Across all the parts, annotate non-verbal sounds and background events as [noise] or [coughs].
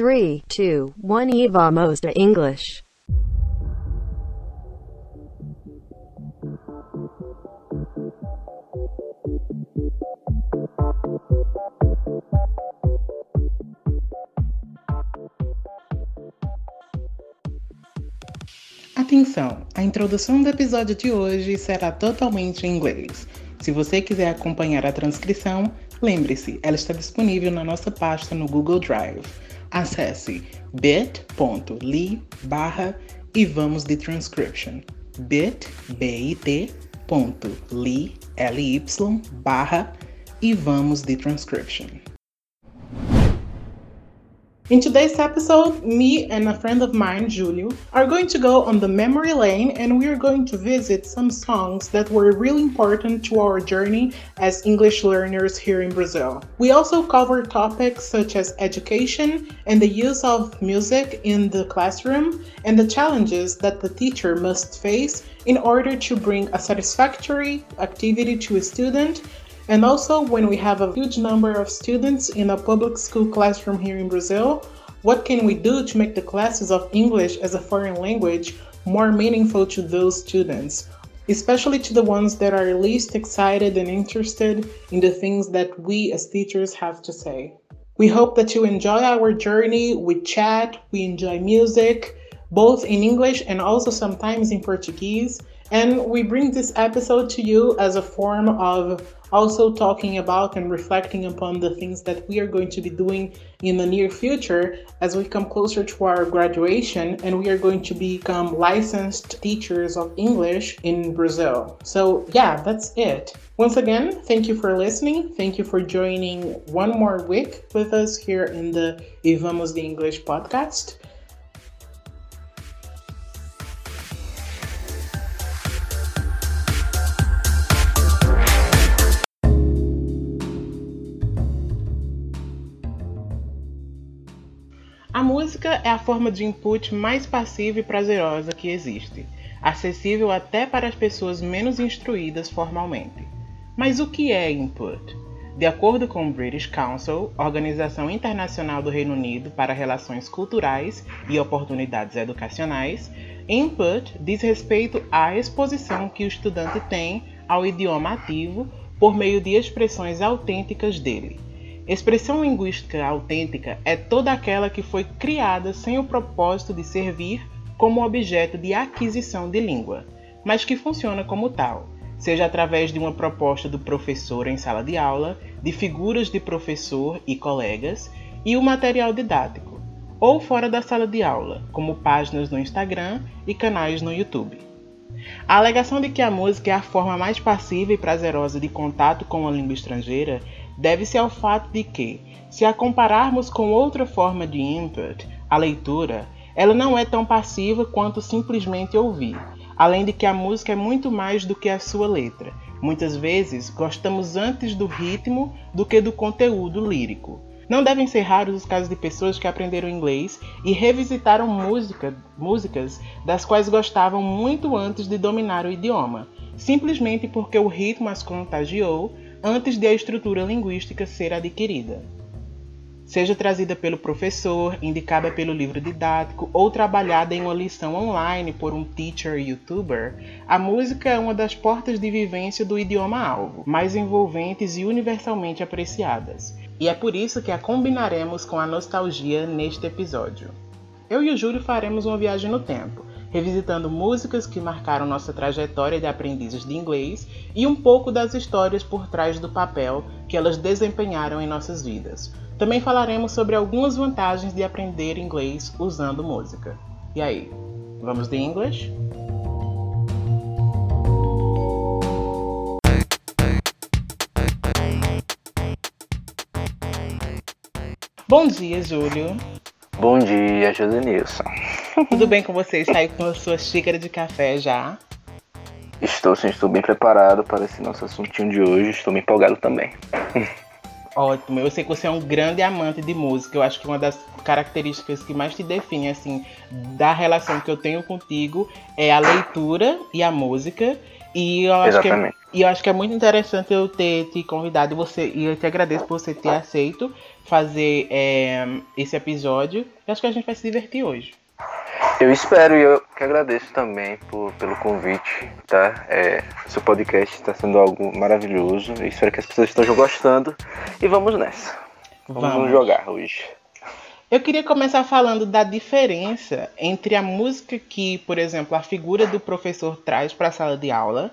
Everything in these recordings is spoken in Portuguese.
3, 2, 1 e vamos a English. Atenção! A introdução do episódio de hoje será totalmente em inglês. Se você quiser acompanhar a transcrição, lembre-se, ela está disponível na nossa pasta no Google Drive. Acesse bit.ly barra e vamos de transcription. bit.ly barra e vamos de transcription. In today's episode, me and a friend of mine, Julio, are going to go on the memory lane and we are going to visit some songs that were really important to our journey as English learners here in Brazil. We also cover topics such as education and the use of music in the classroom and the challenges that the teacher must face in order to bring a satisfactory activity to a student and also, when we have a huge number of students in a public school classroom here in Brazil, what can we do to make the classes of English as a foreign language more meaningful to those students? Especially to the ones that are least excited and interested in the things that we as teachers have to say. We hope that you enjoy our journey. We chat, we enjoy music, both in English and also sometimes in Portuguese. And we bring this episode to you as a form of also talking about and reflecting upon the things that we are going to be doing in the near future as we come closer to our graduation and we are going to become licensed teachers of English in Brazil. So, yeah, that's it. Once again, thank you for listening. Thank you for joining one more week with us here in the Ivamos the English podcast. É a forma de input mais passiva e prazerosa que existe, acessível até para as pessoas menos instruídas formalmente. Mas o que é input? De acordo com o British Council, Organização Internacional do Reino Unido para Relações Culturais e Oportunidades Educacionais, input diz respeito à exposição que o estudante tem ao idioma ativo por meio de expressões autênticas dele Expressão linguística autêntica é toda aquela que foi criada sem o propósito de servir como objeto de aquisição de língua, mas que funciona como tal, seja através de uma proposta do professor em sala de aula, de figuras de professor e colegas e o material didático, ou fora da sala de aula, como páginas no Instagram e canais no YouTube. A alegação de que a música é a forma mais passiva e prazerosa de contato com a língua estrangeira deve-se ao fato de que, se a compararmos com outra forma de input, a leitura, ela não é tão passiva quanto simplesmente ouvir, além de que a música é muito mais do que a sua letra. Muitas vezes gostamos antes do ritmo do que do conteúdo lírico. Não devem ser raros os casos de pessoas que aprenderam inglês e revisitaram música, músicas das quais gostavam muito antes de dominar o idioma, simplesmente porque o ritmo as contagiou antes de a estrutura linguística ser adquirida. Seja trazida pelo professor, indicada pelo livro didático ou trabalhada em uma lição online por um teacher youtuber, a música é uma das portas de vivência do idioma-alvo, mais envolventes e universalmente apreciadas. E é por isso que a combinaremos com a nostalgia neste episódio. Eu e o Júlio faremos uma viagem no tempo, revisitando músicas que marcaram nossa trajetória de aprendizes de inglês e um pouco das histórias por trás do papel que elas desempenharam em nossas vidas. Também falaremos sobre algumas vantagens de aprender inglês usando música. E aí, vamos de English? Bom dia, Júlio. Bom dia, José Nilson. Tudo bem com você? Está aí com a sua xícara de café já? Estou sim, estou bem preparado para esse nosso assuntinho de hoje. Estou me empolgado também. Ótimo. Eu sei que você é um grande amante de música. Eu acho que uma das características que mais te define, assim, da relação que eu tenho contigo é a leitura e a música. E eu acho Exatamente. que E eu acho que é muito interessante eu ter te convidado você, e eu te agradeço por você ter aceito fazer é, esse episódio. Eu acho que a gente vai se divertir hoje. Eu espero e eu que agradeço também por, pelo convite, tá? É, seu podcast está sendo algo maravilhoso. Eu espero que as pessoas estejam gostando. E vamos nessa. Vamos, vamos jogar hoje. Eu queria começar falando da diferença entre a música que, por exemplo, a figura do professor traz para a sala de aula,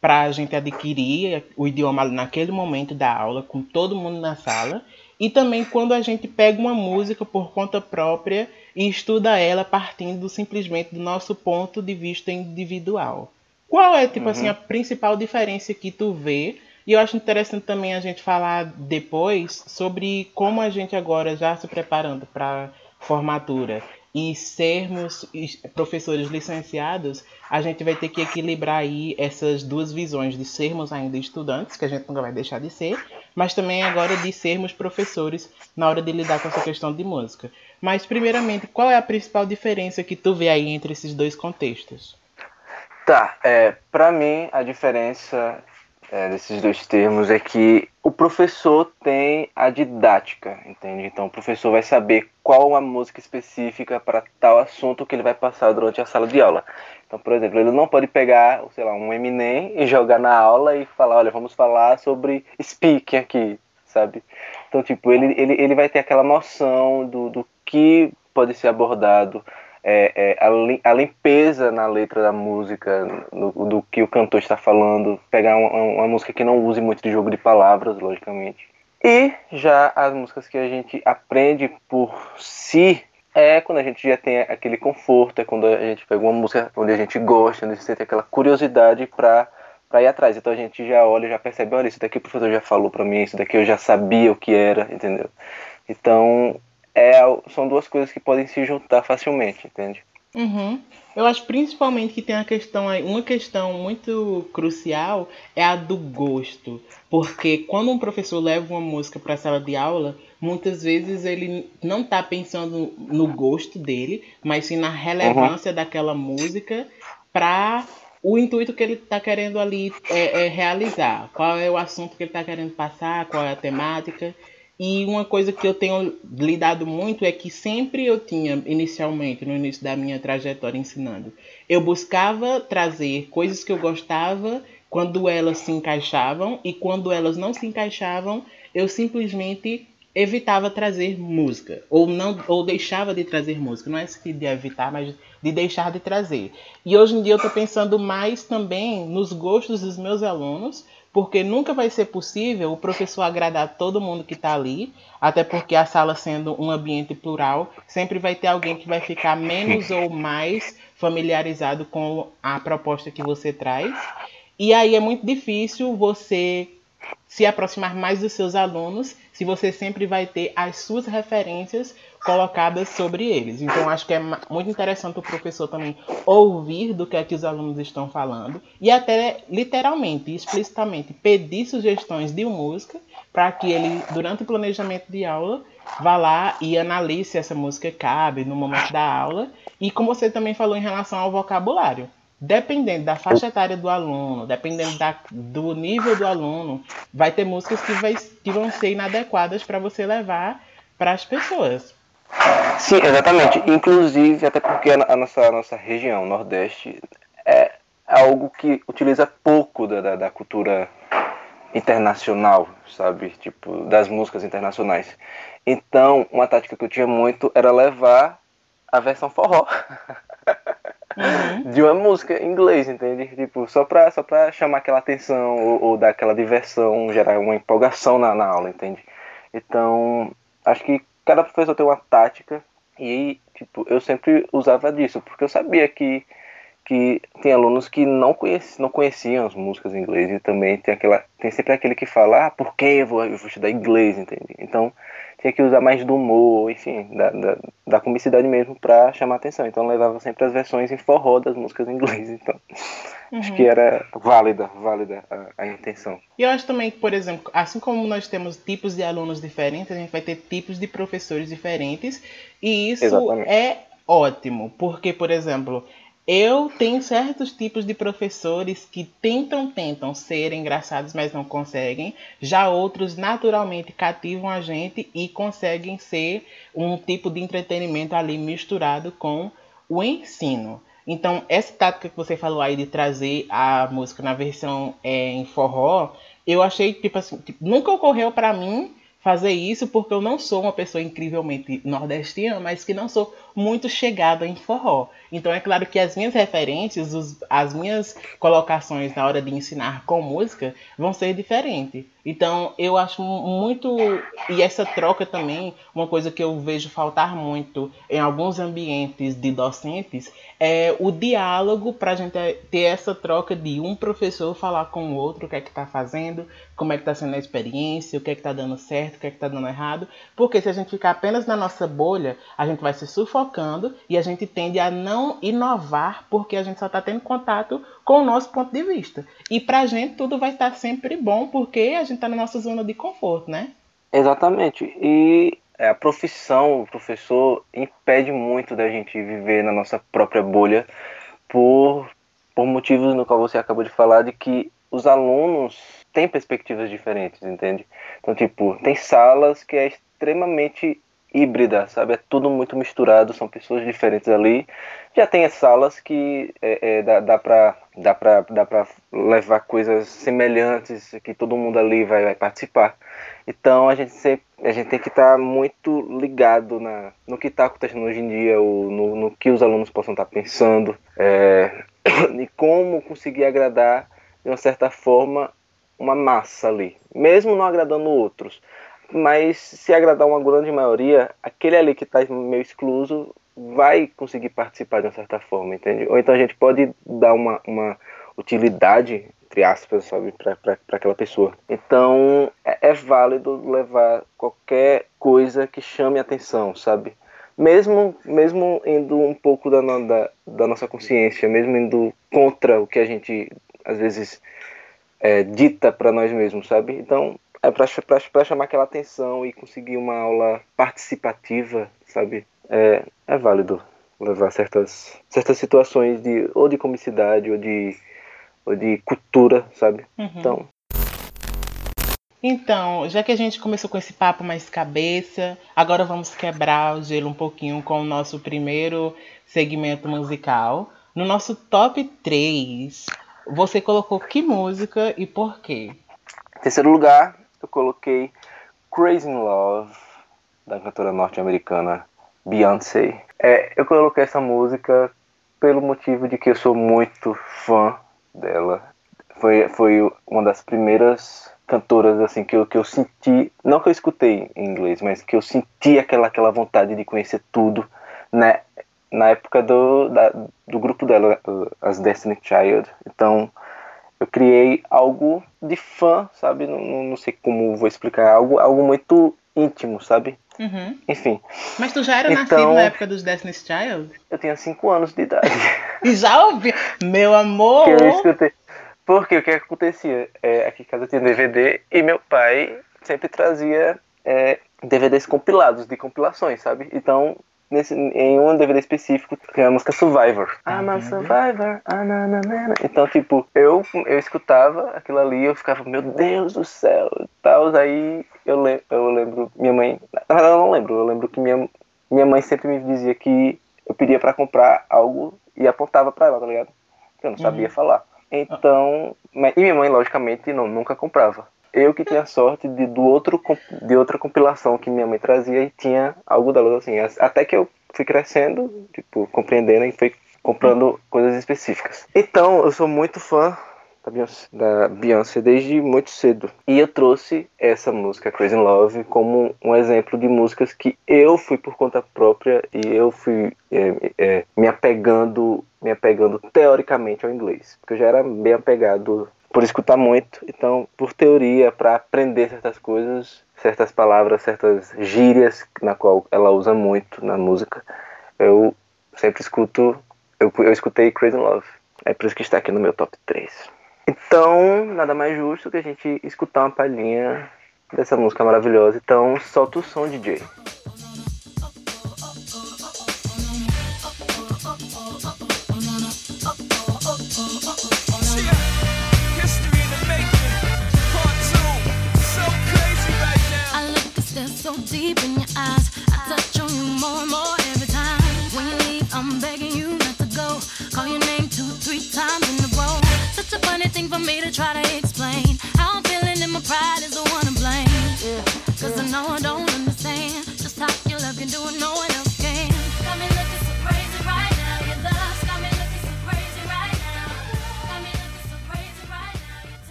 para a gente adquirir o idioma naquele momento da aula, com todo mundo na sala, e também quando a gente pega uma música por conta própria e estuda ela partindo simplesmente do nosso ponto de vista individual. Qual é, tipo uhum. assim, a principal diferença que tu vê? E eu acho interessante também a gente falar depois sobre como a gente agora já se preparando para formatura e sermos professores licenciados, a gente vai ter que equilibrar aí essas duas visões de sermos ainda estudantes, que a gente nunca vai deixar de ser, mas também agora de sermos professores na hora de lidar com essa questão de música. Mas primeiramente, qual é a principal diferença que tu vê aí entre esses dois contextos? Tá, é, para mim a diferença é, desses dois termos é que o professor tem a didática, entende? Então o professor vai saber qual uma música específica para tal assunto que ele vai passar durante a sala de aula. Então, por exemplo, ele não pode pegar, sei lá, um Eminem e jogar na aula e falar, olha, vamos falar sobre speaking aqui, sabe? Então, tipo, ele, ele, ele vai ter aquela noção do, do que pode ser abordado é, é, a, a, limpeza na letra da música, no, do que o cantor está falando, pegar uma, uma, música que não use muito de jogo de palavras, logicamente. E já as músicas que a gente aprende por si é quando a gente já tem aquele conforto, é quando a gente pega uma música onde a gente gosta, onde gente tem aquela curiosidade para para ir atrás. Então a gente já olha, já percebe, olha, isso daqui o professor já falou para mim, isso daqui eu já sabia o que era, entendeu? Então é, são duas coisas que podem se juntar facilmente, entende? Uhum. Eu acho principalmente que tem uma questão aí, uma questão muito crucial é a do gosto, porque quando um professor leva uma música para a sala de aula, muitas vezes ele não está pensando no gosto dele, mas sim na relevância uhum. daquela música para o intuito que ele está querendo ali é, é realizar. Qual é o assunto que ele está querendo passar, qual é a temática. E uma coisa que eu tenho lidado muito é que sempre eu tinha, inicialmente, no início da minha trajetória ensinando, eu buscava trazer coisas que eu gostava quando elas se encaixavam, e quando elas não se encaixavam, eu simplesmente evitava trazer música, ou não ou deixava de trazer música. Não é de evitar, mas de deixar de trazer. E hoje em dia eu estou pensando mais também nos gostos dos meus alunos porque nunca vai ser possível o professor agradar todo mundo que está ali, até porque a sala sendo um ambiente plural, sempre vai ter alguém que vai ficar menos ou mais familiarizado com a proposta que você traz. E aí é muito difícil você se aproximar mais dos seus alunos se você sempre vai ter as suas referências colocadas sobre eles. Então, acho que é muito interessante o professor também ouvir do que é que os alunos estão falando e até literalmente, explicitamente, pedir sugestões de música para que ele, durante o planejamento de aula, vá lá e analise se essa música cabe no momento da aula. E como você também falou em relação ao vocabulário. Dependendo da faixa etária do aluno, dependendo da, do nível do aluno, vai ter músicas que, vai, que vão ser inadequadas para você levar para as pessoas. Sim, exatamente. Inclusive, até porque a nossa, a nossa região, Nordeste, é algo que utiliza pouco da, da, da cultura internacional, sabe? Tipo, das músicas internacionais. Então, uma tática que eu tinha muito era levar a versão forró. Uhum. [laughs] de uma música em inglês, entende? Tipo, só pra, só pra chamar aquela atenção ou, ou dar aquela diversão, gerar uma empolgação na, na aula, entende? Então, acho que cada professor tem uma tática e, tipo, eu sempre usava disso, porque eu sabia que, que tem alunos que não, conheci, não conheciam as músicas em inglês e também tem, aquela, tem sempre aquele que fala, ah, por que eu vou, eu vou estudar inglês, entende? Então, tinha que usar mais do humor, enfim, da, da, da comicidade mesmo para chamar atenção. Então, levava sempre as versões em forró das músicas em inglês, então... Uhum. [laughs] Acho que era válida, válida a, a, intenção. E eu acho também que, por exemplo, assim como nós temos tipos de alunos diferentes, a gente vai ter tipos de professores diferentes. E isso Exatamente. é ótimo, porque, por exemplo, Eu tenho certos tipos de professores que tentam, tentam ser engraçados, mas não conseguem. Já outros naturalmente cativam a gente e conseguem ser um tipo de entretenimento ali misturado com o ensino. Então, essa tática que você falou aí de trazer a música na versão é, em forró, eu achei tipo assim, tipo, nunca ocorreu para mim fazer isso porque eu não sou uma pessoa incrivelmente nordestina, mas que não sou muito chegada em forró. Então é claro que as minhas referências, os, as minhas colocações na hora de ensinar com música vão ser diferentes. Então eu acho muito e essa troca também, uma coisa que eu vejo faltar muito em alguns ambientes de docentes é o diálogo para a gente ter essa troca de um professor falar com o outro o que é que está fazendo, como é que está sendo a experiência, o que é que está dando certo, o que é que está dando errado. Porque se a gente ficar apenas na nossa bolha, a gente vai se sufocando e a gente tende a não inovar porque a gente só está tendo contato com o nosso ponto de vista. E para a gente tudo vai estar sempre bom porque a gente está na nossa zona de conforto, né? Exatamente. E é, a profissão, o professor, impede muito da gente viver na nossa própria bolha por, por motivos no qual você acabou de falar de que os alunos têm perspectivas diferentes, entende? Então, tipo, tem salas que é extremamente híbrida, sabe? É tudo muito misturado, são pessoas diferentes ali. Já tem as salas que é, é, dá, dá para dá pra, dá pra levar coisas semelhantes, que todo mundo ali vai, vai participar. Então a gente sempre, a gente tem que estar tá muito ligado na, no que está acontecendo hoje em dia, ou no, no que os alunos possam estar tá pensando, é, [coughs] e como conseguir agradar de uma certa forma uma massa ali, mesmo não agradando outros mas se agradar uma grande maioria, aquele ali que está meio excluso vai conseguir participar de uma certa forma, entende? Ou então a gente pode dar uma, uma utilidade, entre aspas, sabe, para aquela pessoa. Então é, é válido levar qualquer coisa que chame atenção, sabe? Mesmo, mesmo indo um pouco da, da, da nossa consciência, mesmo indo contra o que a gente às vezes é, dita para nós mesmos, sabe? Então é para chamar aquela atenção e conseguir uma aula participativa, sabe? É, é válido levar certas, certas situações de ou de comicidade ou de, ou de cultura, sabe? Uhum. Então. Então, já que a gente começou com esse papo mais cabeça, agora vamos quebrar o gelo um pouquinho com o nosso primeiro segmento musical. No nosso top 3, você colocou que música e por quê? Em terceiro lugar, eu coloquei Crazy in Love, da cantora norte-americana Beyoncé. É, eu coloquei essa música pelo motivo de que eu sou muito fã dela. Foi, foi uma das primeiras cantoras assim que eu, que eu senti, não que eu escutei em inglês, mas que eu senti aquela, aquela vontade de conhecer tudo, né? Na época do, da, do grupo dela, as Destiny Child. Então, eu criei algo de fã, sabe? Não, não sei como vou explicar. Algo, algo muito íntimo, sabe? Uhum. Enfim. Mas tu já era então, nascido na época dos Destiny's Child? Eu tinha 5 anos de idade. e [laughs] já ouvi? Meu amor! Que eu escutei. Porque o que acontecia? É, aqui em casa tinha DVD e meu pai sempre trazia é, DVDs compilados, de compilações, sabe? Então nesse, em um DVD específico, que é a música Survivor. I'm a Survivor. Ah, então, tipo, eu, eu escutava aquilo ali eu ficava, meu Deus do céu, e tal. Aí eu, lem eu lembro, minha mãe, na verdade eu não lembro, eu lembro que minha, minha mãe sempre me dizia que eu pedia para comprar algo e apontava para ela, tá ligado? Eu não sabia uhum. falar. Então, e minha mãe, logicamente, não, nunca comprava eu que tinha sorte de, do outro, de outra compilação que minha mãe trazia e tinha algo dela assim. Até que eu fui crescendo, tipo, compreendendo e fui comprando coisas específicas. Então, eu sou muito fã da Beyoncé, da Beyoncé desde muito cedo. E eu trouxe essa música, Crazy Love, como um exemplo de músicas que eu fui por conta própria e eu fui é, é, me apegando me apegando teoricamente ao inglês. Porque eu já era bem apegado por escutar muito, então por teoria, para aprender certas coisas, certas palavras, certas gírias na qual ela usa muito na música, eu sempre escuto, eu, eu escutei Crazy Love. É por isso que está aqui no meu top 3. Então, nada mais justo que a gente escutar uma palhinha dessa música maravilhosa. Então, solta o som, DJ.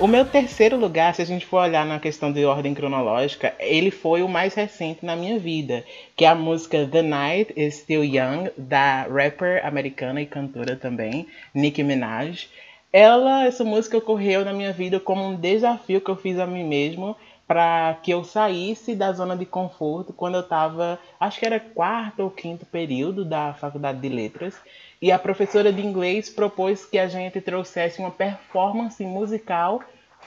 O meu terceiro lugar, se a gente for olhar na questão de ordem cronológica, ele foi o mais recente na minha vida, que é a música The Night is Still Young, da rapper americana e cantora também, Nicki Minaj. Ela, essa música ocorreu na minha vida como um desafio que eu fiz a mim mesmo para que eu saísse da zona de conforto quando eu estava, acho que era quarto ou quinto período da faculdade de letras, e a professora de inglês propôs que a gente trouxesse uma performance musical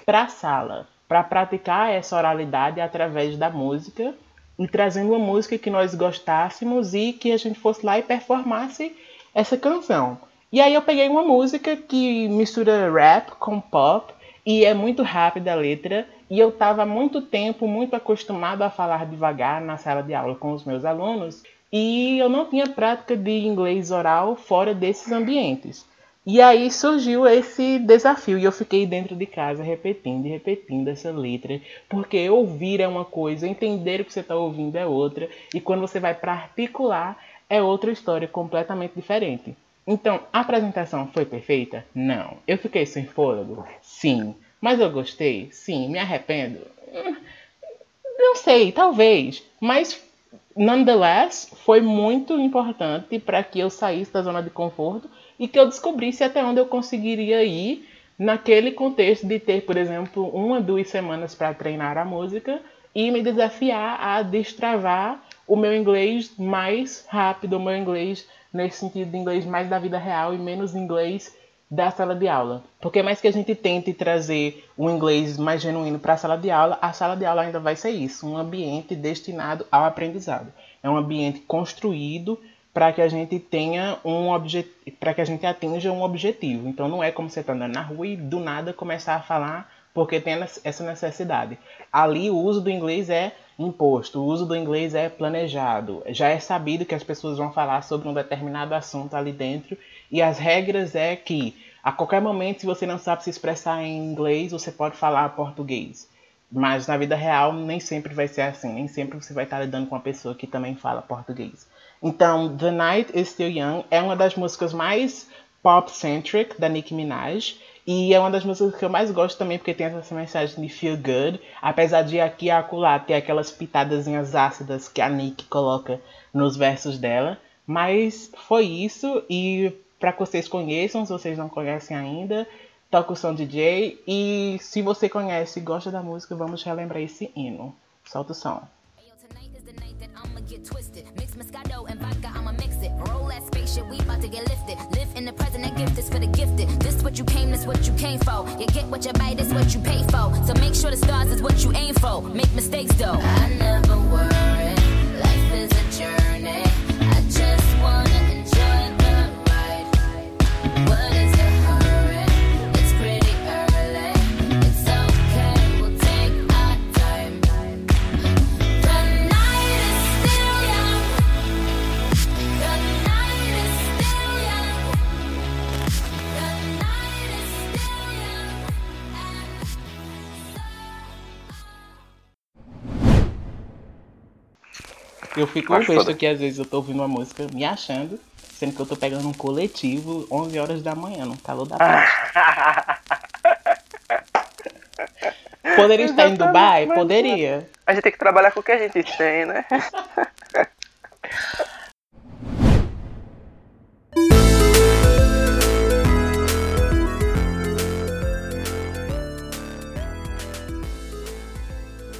para a sala, para praticar essa oralidade através da música e trazendo uma música que nós gostássemos e que a gente fosse lá e performasse essa canção. E aí eu peguei uma música que mistura rap com pop e é muito rápida a letra e eu estava muito tempo muito acostumado a falar devagar na sala de aula com os meus alunos e eu não tinha prática de inglês oral fora desses ambientes. E aí surgiu esse desafio e eu fiquei dentro de casa repetindo e repetindo essa letra, porque ouvir é uma coisa, entender o que você está ouvindo é outra, e quando você vai para articular é outra história completamente diferente. Então, a apresentação foi perfeita? Não. Eu fiquei sem fôlego? Sim. Mas eu gostei? Sim. Me arrependo? Hum, Não sei, talvez. Mas, nonetheless, foi muito importante para que eu saísse da zona de conforto e que eu descobrisse até onde eu conseguiria ir naquele contexto de ter, por exemplo, uma, duas semanas para treinar a música e me desafiar a destravar o meu inglês mais rápido, o meu inglês nesse sentido de inglês mais da vida real e menos inglês da sala de aula. Porque mais que a gente tente trazer o inglês mais genuíno para a sala de aula, a sala de aula ainda vai ser isso, um ambiente destinado ao aprendizado. É um ambiente construído para que a gente tenha um objetivo, para que a gente atinja um objetivo. Então não é como você está andando na rua e do nada começar a falar porque tem essa necessidade. Ali o uso do inglês é imposto, o uso do inglês é planejado. Já é sabido que as pessoas vão falar sobre um determinado assunto ali dentro e as regras é que a qualquer momento, se você não sabe se expressar em inglês, você pode falar português. Mas na vida real nem sempre vai ser assim, nem sempre você vai estar lidando com uma pessoa que também fala português. Então, The Night is Still Young é uma das músicas mais pop-centric da Nicki Minaj. E é uma das músicas que eu mais gosto também, porque tem essa mensagem de feel good. Apesar de aqui e acolá ter aquelas pitadazinhas ácidas que a Nicki coloca nos versos dela. Mas foi isso. E para que vocês conheçam, se vocês não conhecem ainda, toca o som DJ. E se você conhece e gosta da música, vamos relembrar esse hino. Solta o som. Ayo, tonight is the night that I'ma get twisted. Mix Moscato and vodka, I'ma mix it. Roll that spaceship, we about to get lifted. Live in the present, that gift is for the gifted. This what you came, this what you came for. You get what you buy, this what you pay for. So make sure the stars is what you aim for. Make mistakes though. I never worry. Eu fico Acho besta foda. que às vezes eu tô ouvindo uma música me achando, sendo que eu tô pegando um coletivo 11 horas da manhã, no calor da tarde. [laughs] Poderia estar em Dubai? Poderia. A gente tem que trabalhar com o que a gente tem, né?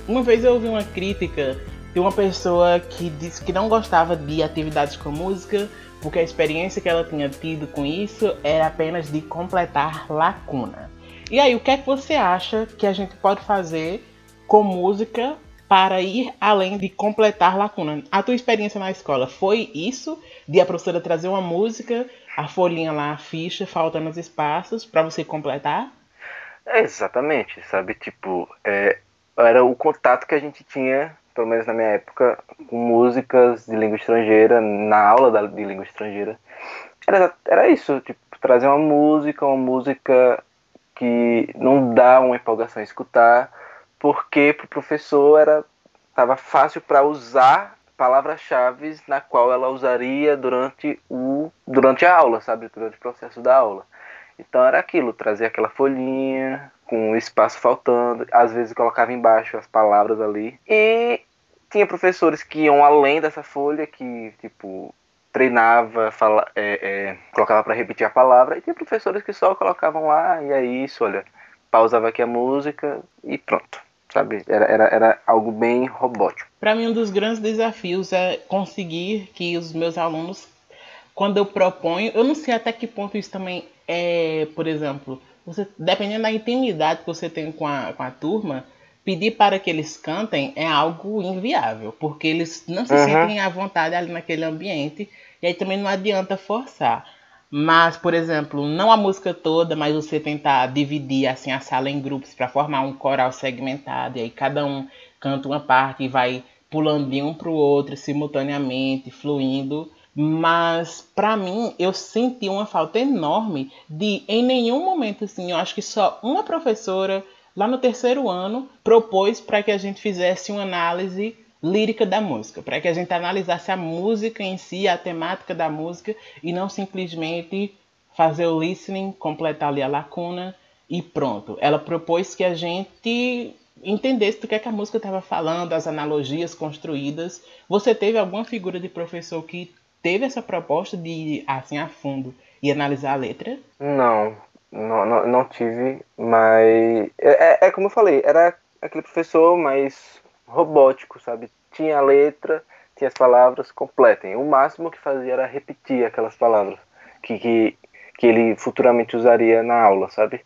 Uma vez eu ouvi uma crítica de uma pessoa que disse que não gostava de atividades com música, porque a experiência que ela tinha tido com isso era apenas de completar lacuna. E aí, o que é que você acha que a gente pode fazer com música para ir além de completar lacuna? A tua experiência na escola foi isso? De a professora trazer uma música, a folhinha lá, a ficha, faltando os espaços para você completar? É, exatamente, sabe? Tipo, é, era o contato que a gente tinha pelo menos na minha época, com músicas de língua estrangeira, na aula de língua estrangeira. Era, era isso, tipo, trazer uma música, uma música que não dá uma empolgação a escutar, porque para o professor era estava fácil para usar palavras-chave na qual ela usaria durante o durante a aula, sabe, durante o processo da aula. Então era aquilo, trazer aquela folhinha com o espaço faltando, às vezes colocava embaixo as palavras ali. E tinha professores que iam além dessa folha, que tipo treinava, fala, é, é, colocava para repetir a palavra, e tinha professores que só colocavam lá, e é isso, olha, pausava aqui a música e pronto sabe? Era, era, era algo bem robótico. Para mim, um dos grandes desafios é conseguir que os meus alunos, quando eu proponho, eu não sei até que ponto isso também é, por exemplo, você, dependendo da intimidade que você tem com a, com a turma, pedir para que eles cantem é algo inviável, porque eles não se uhum. sentem à vontade ali naquele ambiente, e aí também não adianta forçar. Mas, por exemplo, não a música toda, mas você tentar dividir assim a sala em grupos para formar um coral segmentado, e aí cada um canta uma parte e vai pulando de um para o outro simultaneamente, fluindo. Mas para mim eu senti uma falta enorme de em nenhum momento assim, eu acho que só uma professora lá no terceiro ano propôs para que a gente fizesse uma análise lírica da música, para que a gente analisasse a música em si, a temática da música e não simplesmente fazer o listening, completar ali a lacuna e pronto. Ela propôs que a gente entendesse do que, é que a música estava falando, as analogias construídas. Você teve alguma figura de professor que teve essa proposta de assim a fundo e analisar a letra? Não, não, não, não tive, mas é, é, é como eu falei, era aquele professor mais robótico, sabe? Tinha a letra, tinha as palavras, completem. O máximo que fazia era repetir aquelas palavras que, que, que ele futuramente usaria na aula, sabe?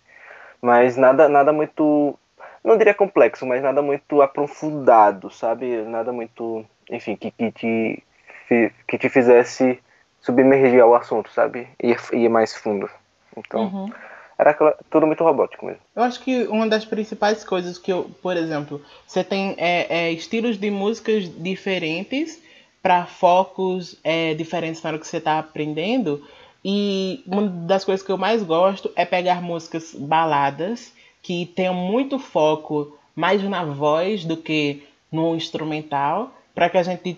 Mas nada, nada muito, não diria complexo, mas nada muito aprofundado, sabe? Nada muito, enfim, que, que, te, que te fizesse submergir ao assunto, sabe? Ia, ia mais fundo. Então, uhum era tudo muito robótico mesmo. Eu acho que uma das principais coisas que eu, por exemplo, você tem é, é, estilos de músicas diferentes para focos é, diferentes na hora que você está aprendendo. E uma das coisas que eu mais gosto é pegar músicas baladas que tenham muito foco mais na voz do que no instrumental, para que a gente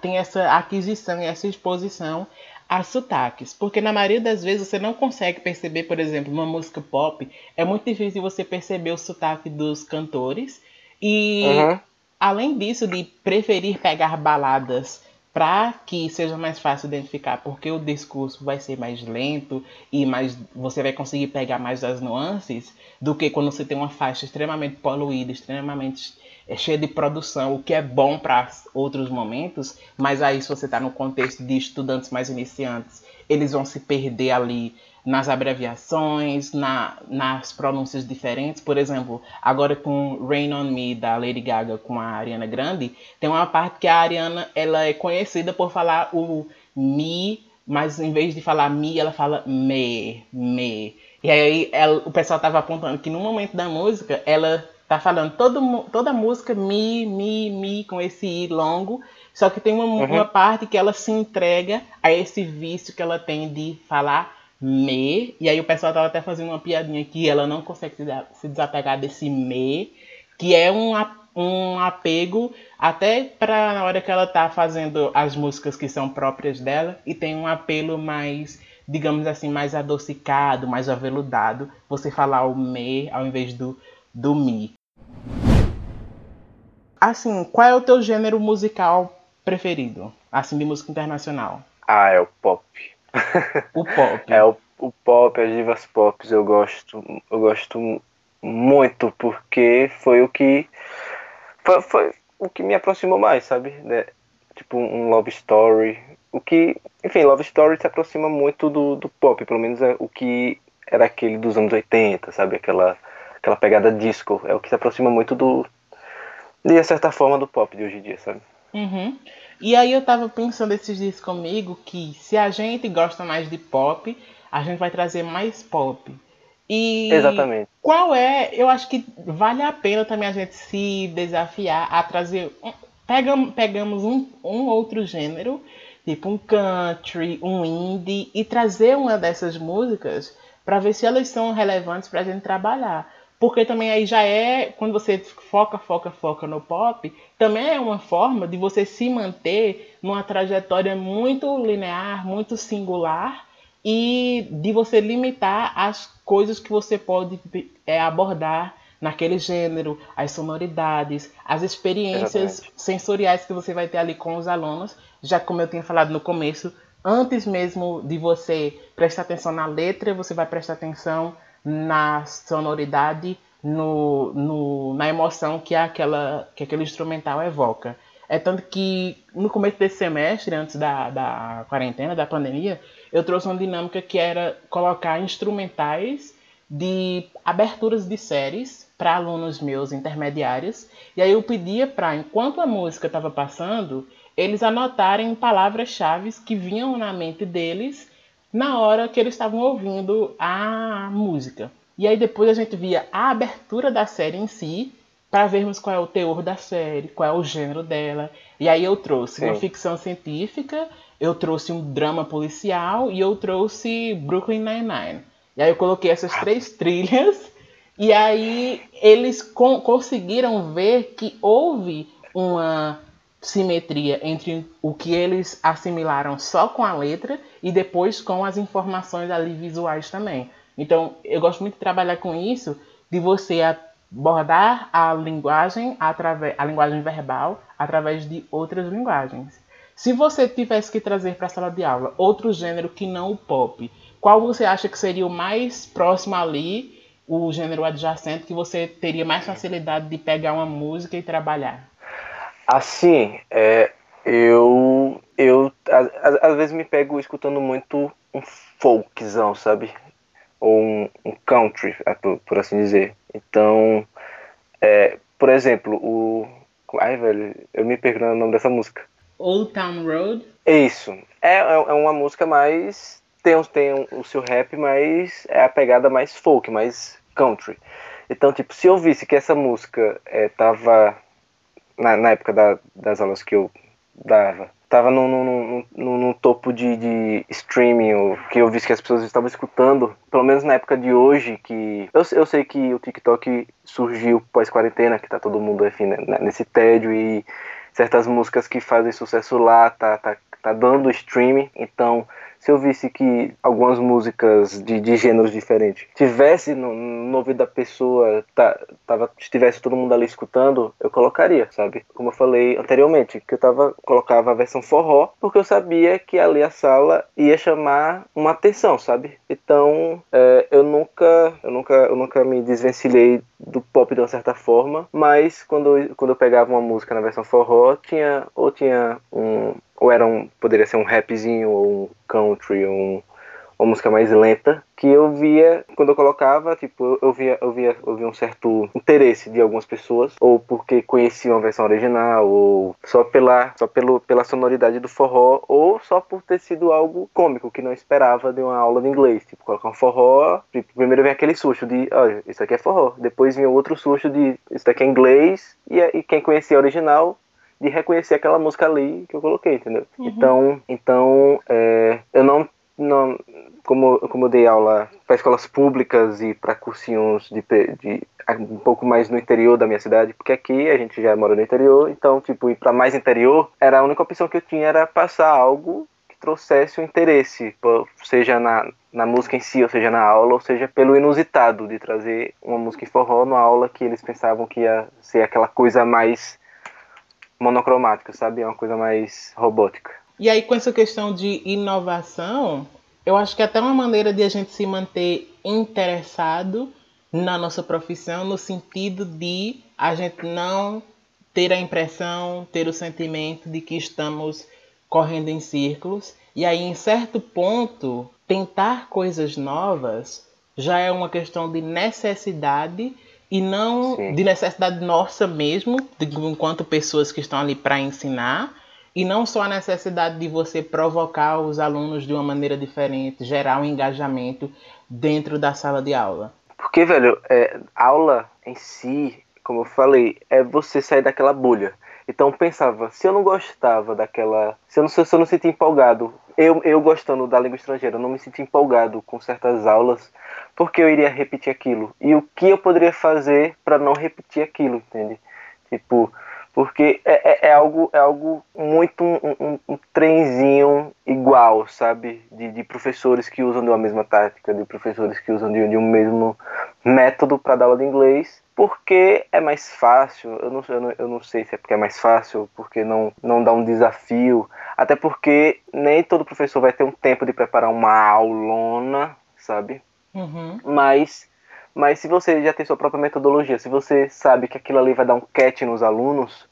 tenha essa aquisição e essa exposição a sotaques, porque na maioria das vezes você não consegue perceber, por exemplo, uma música pop, é muito difícil você perceber o sotaque dos cantores e uhum. além disso de preferir pegar baladas para que seja mais fácil identificar, porque o discurso vai ser mais lento e mais você vai conseguir pegar mais das nuances do que quando você tem uma faixa extremamente poluída, extremamente é cheia de produção, o que é bom para outros momentos, mas aí se você está no contexto de estudantes mais iniciantes, eles vão se perder ali nas abreviações, na, nas pronúncias diferentes. Por exemplo, agora com Rain on Me da Lady Gaga com a Ariana Grande, tem uma parte que a Ariana ela é conhecida por falar o mi, mas em vez de falar mi, ela fala me, me. E aí ela, o pessoal estava apontando que no momento da música ela Tá falando todo, toda a música mi, mi, mi, com esse i longo. Só que tem uma, uhum. uma parte que ela se entrega a esse vício que ela tem de falar me. E aí o pessoal tava até fazendo uma piadinha que ela não consegue se desapegar desse me, que é um, um apego até para na hora que ela tá fazendo as músicas que são próprias dela e tem um apelo mais, digamos assim, mais adocicado, mais aveludado, você falar o me ao invés do do mi. Assim, qual é o teu gênero musical preferido? Assim, de música internacional. Ah, é o pop. O pop. é o, o pop, as divas pop, eu gosto, eu gosto muito porque foi o que foi, foi o que me aproximou mais, sabe? É, tipo um love story, o que, enfim, love story se aproxima muito do, do pop, pelo menos é o que era aquele dos anos 80, sabe? Aquela aquela pegada disco, é o que se aproxima muito do de certa forma do pop de hoje em dia, sabe? Uhum. E aí eu tava pensando esses dias comigo que se a gente gosta mais de pop, a gente vai trazer mais pop. E Exatamente. qual é, eu acho que vale a pena também a gente se desafiar a trazer pegam, pegamos um, um outro gênero, tipo um country, um indie, e trazer uma dessas músicas para ver se elas são relevantes para a gente trabalhar. Porque também aí já é, quando você foca, foca, foca no pop, também é uma forma de você se manter numa trajetória muito linear, muito singular e de você limitar as coisas que você pode é, abordar naquele gênero, as sonoridades, as experiências Exatamente. sensoriais que você vai ter ali com os alunos, já como eu tinha falado no começo, antes mesmo de você prestar atenção na letra, você vai prestar atenção na sonoridade, no, no, na emoção que, aquela, que aquele instrumental evoca. É tanto que no começo desse semestre, antes da, da quarentena, da pandemia, eu trouxe uma dinâmica que era colocar instrumentais de aberturas de séries para alunos meus intermediários. E aí eu pedia para, enquanto a música estava passando, eles anotarem palavras-chave que vinham na mente deles na hora que eles estavam ouvindo a música. E aí depois a gente via a abertura da série em si, para vermos qual é o teor da série, qual é o gênero dela. E aí eu trouxe uma Sim. ficção científica, eu trouxe um drama policial e eu trouxe Brooklyn Nine-Nine. E aí eu coloquei essas três trilhas e aí eles con- conseguiram ver que houve uma simetria entre o que eles assimilaram só com a letra e depois com as informações ali visuais também. Então, eu gosto muito de trabalhar com isso, de você abordar a linguagem através a linguagem verbal através de outras linguagens. Se você tivesse que trazer para a sala de aula outro gênero que não o pop, qual você acha que seria o mais próximo ali, o gênero adjacente, que você teria mais facilidade de pegar uma música e trabalhar? Assim, é, eu, eu às, vezes me pego escutando muito um folkzão, sabe? Ou um, um country, por, por assim dizer. Então, é, por exemplo, o. Ai, velho, eu me perco no nome dessa música. Old Town Road? É isso. É, é é uma música mais. Tem, tem o seu rap, mas é a pegada mais folk, mais country. Então, tipo, se eu visse que essa música é, tava. Na, na época da- das aulas que eu dava, tava no, no, no, no- topo de, de streaming, que eu visse que as pessoas estavam escutando, pelo menos na época de hoje, que. Eu, eu sei que o TikTok surgiu pós-quarentena, que tá todo mundo enfim, né, nesse tédio e certas músicas que fazem sucesso lá, tá, tá, tá dando streaming. Então, se eu visse que algumas músicas de, de gêneros diferentes tivesse no, no ouvido da pessoa, tá, tava, estivesse todo mundo ali escutando, eu colocaria, sabe? Como eu falei anteriormente, que eu tava, colocava a versão forró, porque eu sabia que ali a sala ia chamar uma atenção, sabe? Então, é, eu nunca, eu nunca, eu nunca me desvencilhei do pop de uma certa forma, mas quando, quando eu pegava uma música na versão forró, tinha ou tinha um ou era um poderia ser um rapzinho ou um country ou um, uma música mais lenta que eu via quando eu colocava tipo eu- via eu via eu via um certo interesse de algumas pessoas ou porque conheciam a versão original ou só pela só pelo pela sonoridade do forró ou só por ter sido algo cômico que não esperava de uma aula de inglês. Tipo colocar um forró tipo, primeiro vem aquele susto de olha isso aqui é forró. Depois vinha outro susto de isso daqui é inglês. E, e quem conhecia a original de reconhecer aquela música ali que eu coloquei, entendeu? Então, então é, eu não, não como, como eu dei aula para escolas públicas e para cursinhos de, de um pouco mais no interior da minha cidade, porque aqui a gente já mora no interior, então tipo ir para mais interior era a única opção que eu tinha era passar algo que trouxesse o interesse, seja na, na música em si, ou seja na aula, ou seja pelo inusitado de trazer uma música em forró numa aula que eles pensavam que ia ser aquela coisa mais monocromática, sabe? Uma coisa mais robótica. E aí, com essa questão de inovação, eu acho que é até uma maneira de a gente se manter interessado na nossa profissão, no sentido de a gente não ter a impressão, ter o sentimento de que estamos correndo em círculos. E aí, em certo ponto, tentar coisas novas já é uma questão de necessidade e não Sim. de necessidade nossa mesmo, de, enquanto pessoas que estão ali para ensinar, e não só a necessidade de você provocar os alunos de uma maneira diferente, gerar um engajamento dentro da sala de aula. Porque, velho, é, aula em si, como eu falei, é você sair daquela bolha. Então pensava, se eu não gostava daquela. Se eu não, se eu não sentia empolgado, eu, eu gostando da língua estrangeira, eu não me sentia empolgado com certas aulas, porque eu iria repetir aquilo? E o que eu poderia fazer para não repetir aquilo, entende? Tipo, porque é, é, é, algo, é algo muito um, um, um trenzinho igual, sabe? De, de, professores que usam de uma mesma tática, de professores que usam de, de um mesmo método para dar aula de inglês, porque é mais fácil. Eu não, eu, não, eu não sei se é porque é mais fácil, porque não, não dá um desafio. Até porque nem todo professor vai ter um tempo de preparar uma aulona, sabe? Uhum. Mas mas se você já tem sua própria metodologia, se você sabe que aquilo ali vai dar um catch nos alunos,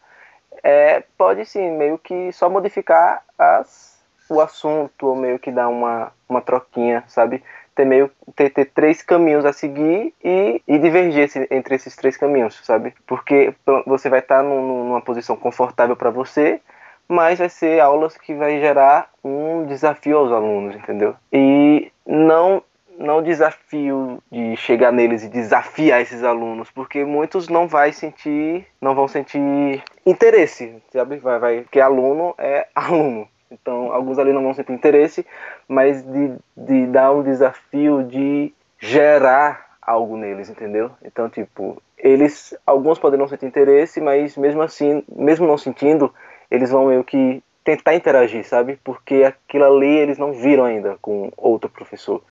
é, pode sim, meio que só modificar as, o assunto, ou meio que dar uma, uma troquinha, sabe? Ter meio ter, ter três caminhos a seguir e, e divergir entre esses três caminhos, sabe? Porque você vai estar num, numa posição confortável para você, mas vai ser aulas que vai gerar um desafio aos alunos, entendeu? E não não desafio de chegar neles e desafiar esses alunos, porque muitos não vai sentir, não vão sentir interesse, sabe? Vai, vai, porque aluno é [laughs] aluno. Então, alguns ali não vão sentir interesse, mas de, de dar um desafio de gerar algo neles, entendeu? Então, tipo, eles, alguns podem não sentir interesse, mas mesmo assim, mesmo não sentindo, eles vão meio que tentar interagir, sabe? Porque aquilo ali eles não viram ainda com outro professor.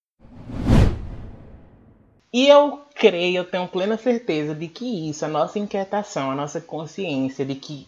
E eu creio, eu tenho plena certeza de que isso, a nossa inquietação, a nossa consciência de que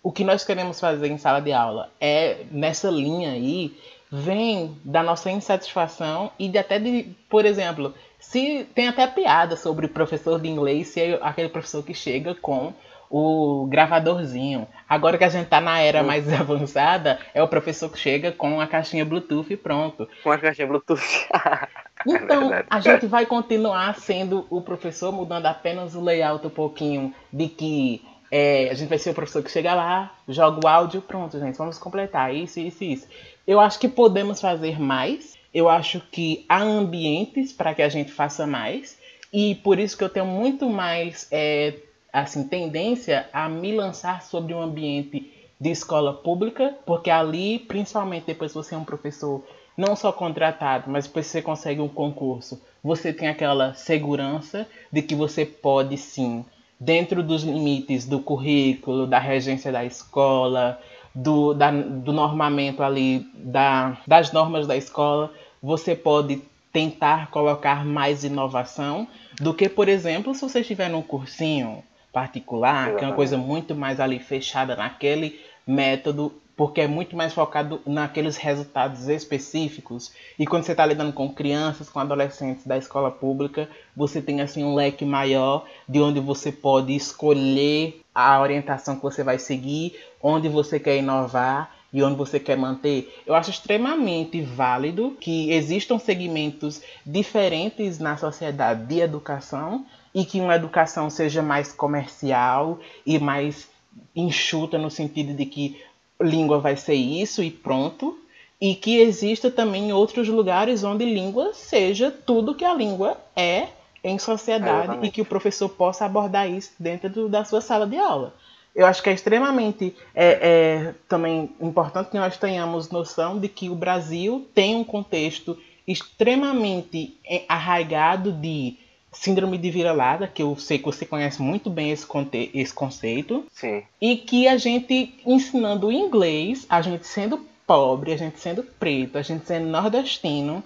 o que nós queremos fazer em sala de aula é nessa linha aí, vem da nossa insatisfação e de até de, por exemplo, se tem até piada sobre o professor de inglês ser aquele professor que chega com o gravadorzinho. Agora que a gente tá na era mais [laughs] avançada, é o professor que chega com a caixinha Bluetooth e pronto. Com a caixinha Bluetooth. [laughs] Então, é a gente vai continuar sendo o professor, mudando apenas o layout um pouquinho de que é, a gente vai ser o professor que chega lá, joga o áudio, pronto, gente, vamos completar isso, isso, isso. Eu acho que podemos fazer mais. Eu acho que há ambientes para que a gente faça mais. E por isso que eu tenho muito mais é, assim tendência a me lançar sobre um ambiente de escola pública, porque ali, principalmente depois você é um professor não só contratado, mas depois você consegue um concurso, você tem aquela segurança de que você pode sim, dentro dos limites do currículo, da regência da escola, do, da, do normamento ali, da, das normas da escola, você pode tentar colocar mais inovação do que, por exemplo, se você estiver num cursinho particular, que é uma coisa muito mais ali fechada naquele método porque é muito mais focado naqueles resultados específicos. E quando você está lidando com crianças, com adolescentes da escola pública, você tem assim um leque maior de onde você pode escolher a orientação que você vai seguir, onde você quer inovar e onde você quer manter. Eu acho extremamente válido que existam segmentos diferentes na sociedade de educação e que uma educação seja mais comercial e mais enxuta no sentido de que língua vai ser isso e pronto, e que exista também outros lugares onde língua seja tudo que a língua é em sociedade e que o professor possa abordar isso dentro do, da sua sala de aula. Eu acho que é extremamente é, é, também importante que nós tenhamos noção de que o Brasil tem um contexto extremamente é, arraigado de síndrome de vira-lata, que eu sei que você conhece muito bem esse, conte esse conceito. Sim. E que a gente ensinando inglês, a gente sendo pobre, a gente sendo preto, a gente sendo nordestino,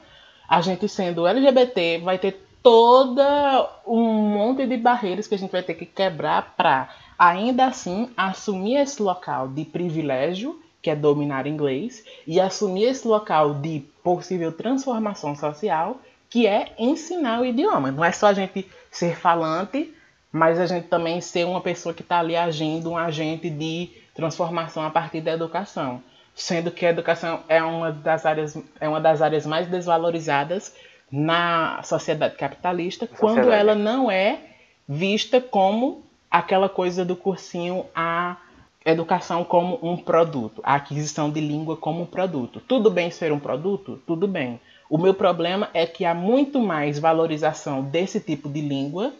a gente sendo LGBT, vai ter toda um monte de barreiras que a gente vai ter que quebrar para ainda assim assumir esse local de privilégio, que é dominar inglês, e assumir esse local de possível transformação social, que é ensinar o idioma. Não é só a gente ser falante, mas a gente também ser uma pessoa que está ali agindo, um agente de transformação a partir da educação. Sendo que a educação é uma das áreas, é uma das áreas mais desvalorizadas na sociedade capitalista, sociedade. quando ela não é vista como aquela coisa do cursinho a educação como um produto, a aquisição de língua como um produto. Tudo bem ser um produto? Tudo bem. O meu problema é que há muito mais valorização desse tipo de língua,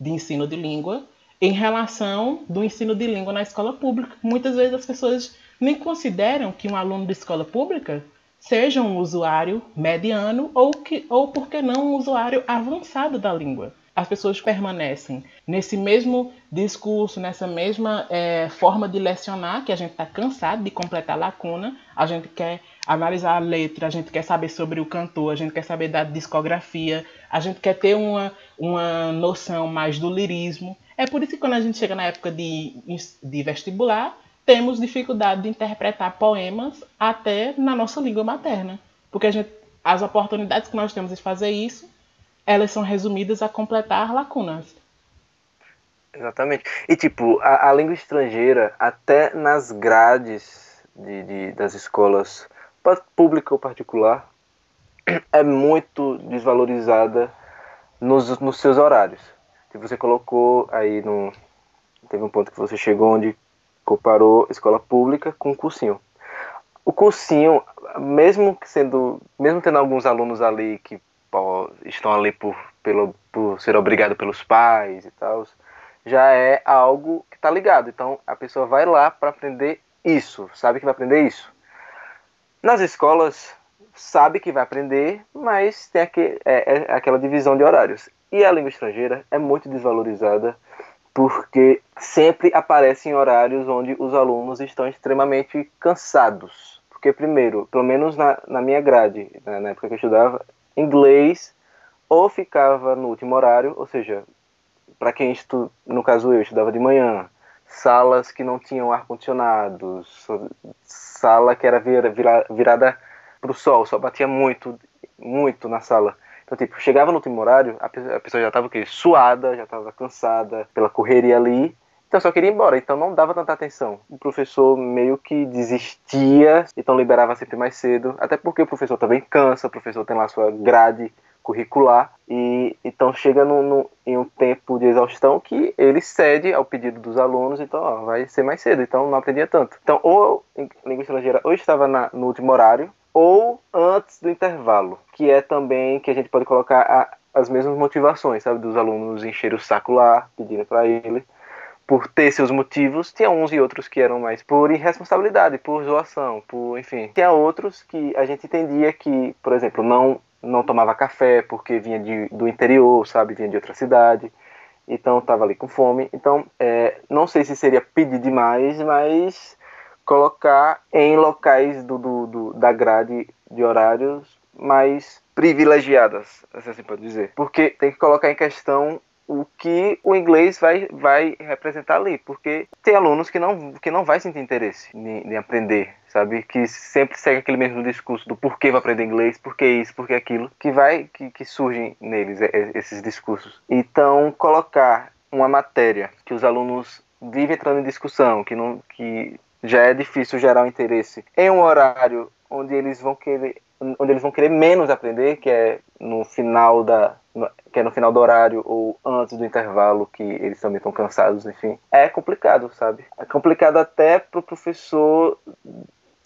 de ensino de língua, em relação do ensino de língua na escola pública. Muitas vezes as pessoas nem consideram que um aluno de escola pública seja um usuário mediano ou, que, ou por que não, um usuário avançado da língua. As pessoas permanecem nesse mesmo discurso, nessa mesma é, forma de lecionar, que a gente está cansado de completar lacuna, a gente quer analisar a letra, a gente quer saber sobre o cantor, a gente quer saber da discografia, a gente quer ter uma, uma noção mais do lirismo. É por isso que quando a gente chega na época de, de vestibular, temos dificuldade de interpretar poemas até na nossa língua materna. Porque gente, as oportunidades que nós temos de fazer isso, elas são resumidas a completar lacunas. Exatamente. E tipo, a, a língua estrangeira, até nas grades de, de, das escolas pública ou particular, é muito desvalorizada nos, nos seus horários. Se você colocou aí no. Teve um ponto que você chegou onde comparou escola pública com cursinho. O cursinho, mesmo sendo, mesmo tendo alguns alunos ali que estão ali por, pelo, por ser obrigado pelos pais e tal, já é algo que está ligado. Então a pessoa vai lá para aprender isso, sabe que vai aprender isso. Nas escolas sabe que vai aprender, mas tem aquele, é, é aquela divisão de horários. E a língua estrangeira é muito desvalorizada porque sempre aparece em horários onde os alunos estão extremamente cansados. Porque, primeiro, pelo menos na, na minha grade, né, na época que eu estudava, inglês ou ficava no último horário, ou seja, para quem estu, no caso eu estudava de manhã, salas que não tinham ar condicionado, sala que era vira, vira, virada para o sol, só batia muito, muito na sala. Então, tipo, chegava no último horário, a pessoa já estava suada, já estava cansada pela correria ali, então só queria ir embora, então não dava tanta atenção. O professor meio que desistia, então liberava sempre mais cedo, até porque o professor também cansa, o professor tem lá sua grade curricular, e então chega no, no, em um tempo de exaustão que ele cede ao pedido dos alunos, então ó, vai ser mais cedo, então não aprendia tanto. Então, ou em língua estrangeira, ou estava na, no último horário, ou antes do intervalo, que é também que a gente pode colocar a, as mesmas motivações, sabe, dos alunos encher o saco lá, pedindo para ele, por ter seus motivos, tinha uns e outros que eram mais por irresponsabilidade, por zoação, por, enfim. Tinha outros que a gente entendia que, por exemplo, não não tomava café porque vinha de, do interior, sabe, vinha de outra cidade, então estava ali com fome. Então, é, não sei se seria pedir demais, mas colocar em locais do, do, do, da grade de horários mais privilegiadas, assim pode dizer. Porque tem que colocar em questão o que o inglês vai, vai representar ali, porque tem alunos que não, que não vai sentir interesse em, em aprender, sabe? Que sempre segue aquele mesmo discurso do porquê vai aprender inglês, porquê isso, porquê aquilo, que vai, que, que surgem neles esses discursos. Então, colocar uma matéria que os alunos vivem entrando em discussão, que não, que já é difícil gerar um interesse em um horário onde eles vão querer onde eles vão querer menos aprender, que é no final da que é no final do horário ou antes do intervalo que eles também estão cansados, enfim. É complicado, sabe? É complicado até pro professor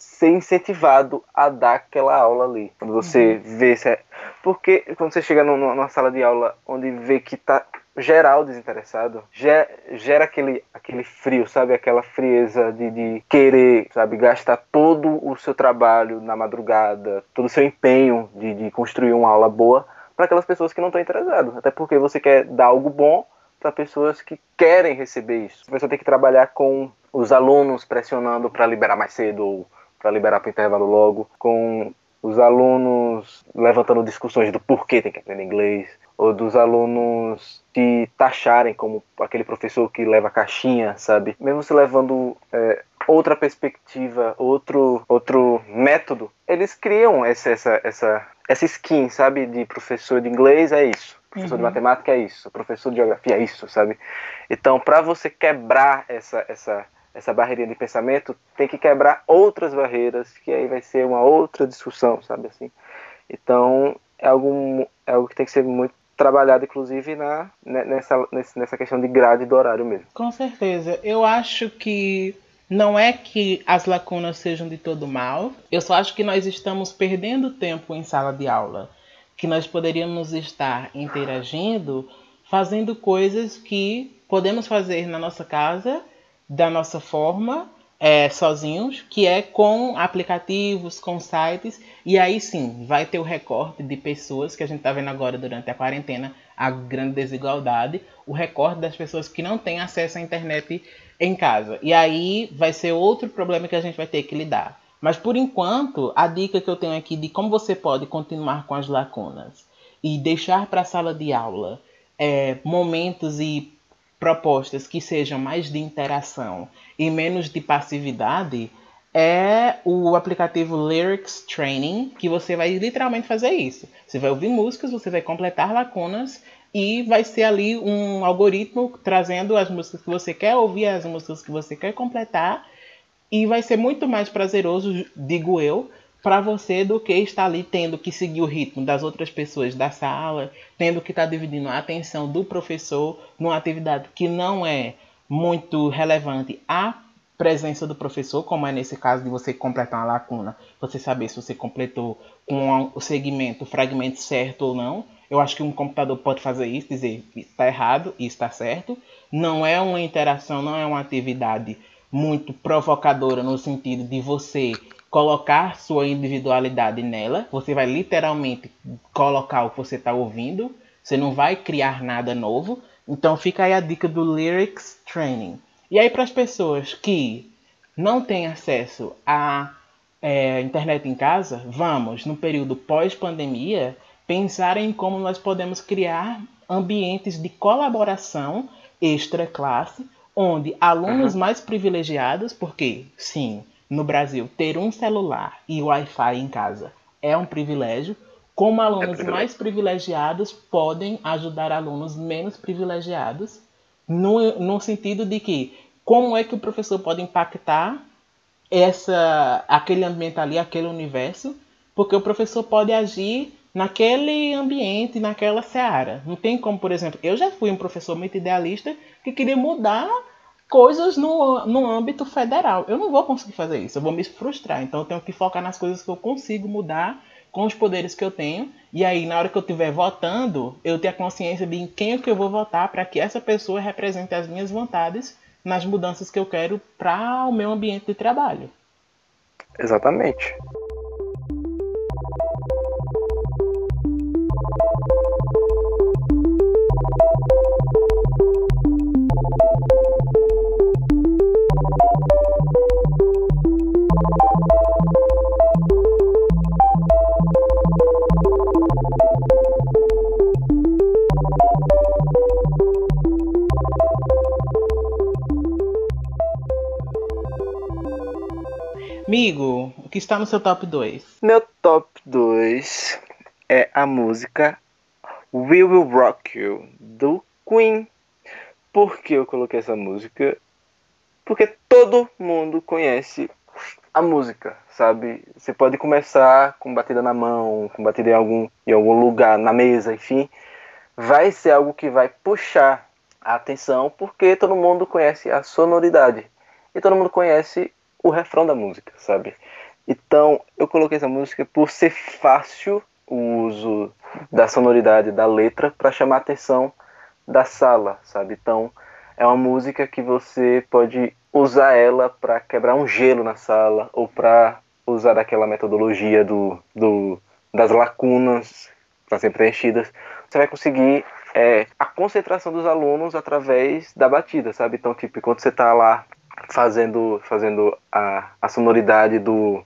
ser incentivado a dar aquela aula ali. Quando você uhum. vê se é... porque quando você chega numa sala de aula onde vê que tá geral desinteressado, gera aquele, aquele frio, sabe? Aquela frieza de, de querer, sabe? Gastar todo o seu trabalho na madrugada, todo o seu empenho de, de construir uma aula boa para aquelas pessoas que não estão interessadas. Até porque você quer dar algo bom para pessoas que querem receber isso. Você tem que trabalhar com os alunos pressionando para liberar mais cedo ou para liberar para o intervalo logo, com os alunos levantando discussões do porquê tem que aprender inglês, ou dos alunos te taxarem como aquele professor que leva caixinha, sabe? Mesmo se levando é, outra perspectiva, outro, outro método, eles criam essa, essa, essa, essa skin, sabe? De professor de inglês é isso, professor uhum. de matemática é isso, professor de geografia é isso, sabe? Então, para você quebrar essa, essa, essa barreirinha de pensamento, tem que quebrar outras barreiras, que aí vai ser uma outra discussão, sabe assim? Então, é algo, é algo que tem que ser muito trabalhado, inclusive, na, né, nessa, nessa questão de grade do horário mesmo. Com certeza. Eu acho que não é que as lacunas sejam de todo mal, eu só acho que nós estamos perdendo tempo em sala de aula, que nós poderíamos estar interagindo, fazendo coisas que podemos fazer na nossa casa, da nossa forma, é, sozinhos, que é com aplicativos, com sites, e aí sim vai ter o recorte de pessoas que a gente está vendo agora durante a quarentena, a grande desigualdade, o recorte das pessoas que não têm acesso à internet em casa. E aí vai ser outro problema que a gente vai ter que lidar. Mas por enquanto, a dica que eu tenho aqui de como você pode continuar com as lacunas e deixar para a sala de aula é, momentos e propostas que sejam mais de interação e menos de passividade é o aplicativo Lyrics Training, que você vai literalmente fazer isso. Você vai ouvir músicas, você vai completar lacunas e vai ser ali um algoritmo trazendo as músicas que você quer ouvir, as músicas que você quer completar, e vai ser muito mais prazeroso, digo eu, para você do que estar ali tendo que seguir o ritmo das outras pessoas da sala, tendo que estar tá dividindo a atenção do professor numa atividade que não é muito relevante à presença do professor, como é nesse caso de você completar uma lacuna, você saber se você completou com o segmento, o fragmento certo ou não. Eu acho que um computador pode fazer isso, dizer está errado e está certo. Não é uma interação, não é uma atividade muito provocadora no sentido de você colocar sua individualidade nela. Você vai literalmente colocar o que você está ouvindo. Você não vai criar nada novo. Então fica aí a dica do Lyrics Training. E aí para as pessoas que não têm acesso à é, internet em casa, vamos, no período pós-pandemia, pensar em como nós podemos criar ambientes de colaboração extra-classe, onde alunos uhum. mais privilegiados, porque sim, no Brasil, ter um celular e Wi-Fi em casa é um privilégio, como alunos é mais privilegiados podem ajudar alunos menos privilegiados, no, no sentido de que como é que o professor pode impactar essa, aquele ambiente ali, aquele universo, porque o professor pode agir naquele ambiente, naquela seara. Não tem como, por exemplo, eu já fui um professor muito idealista que queria mudar coisas no, no âmbito federal. Eu não vou conseguir fazer isso, eu vou me frustrar. Então eu tenho que focar nas coisas que eu consigo mudar com os poderes que eu tenho. E aí, na hora que eu estiver votando, eu ter a consciência de em quem é que eu vou votar para que essa pessoa represente as minhas vontades nas mudanças que eu quero para o meu ambiente de trabalho. Exatamente. Amigo, o que está no seu top 2? Meu top 2 é a música We Will Rock You, do Queen. Por que eu coloquei essa música? Porque todo mundo conhece a música, sabe? Você pode começar com batida na mão, com batida em algum, em algum lugar, na mesa, enfim. Vai ser algo que vai puxar a atenção, porque todo mundo conhece a sonoridade. E todo mundo conhece o refrão da música, sabe? Então, eu coloquei essa música por ser fácil o uso da sonoridade da letra para chamar a atenção da sala, sabe? Então, é uma música que você pode usar ela para quebrar um gelo na sala ou para usar aquela metodologia do, do das lacunas para ser preenchidas. Você vai conseguir é, a concentração dos alunos através da batida, sabe? Então, tipo, quando você está lá fazendo, fazendo a, a sonoridade do.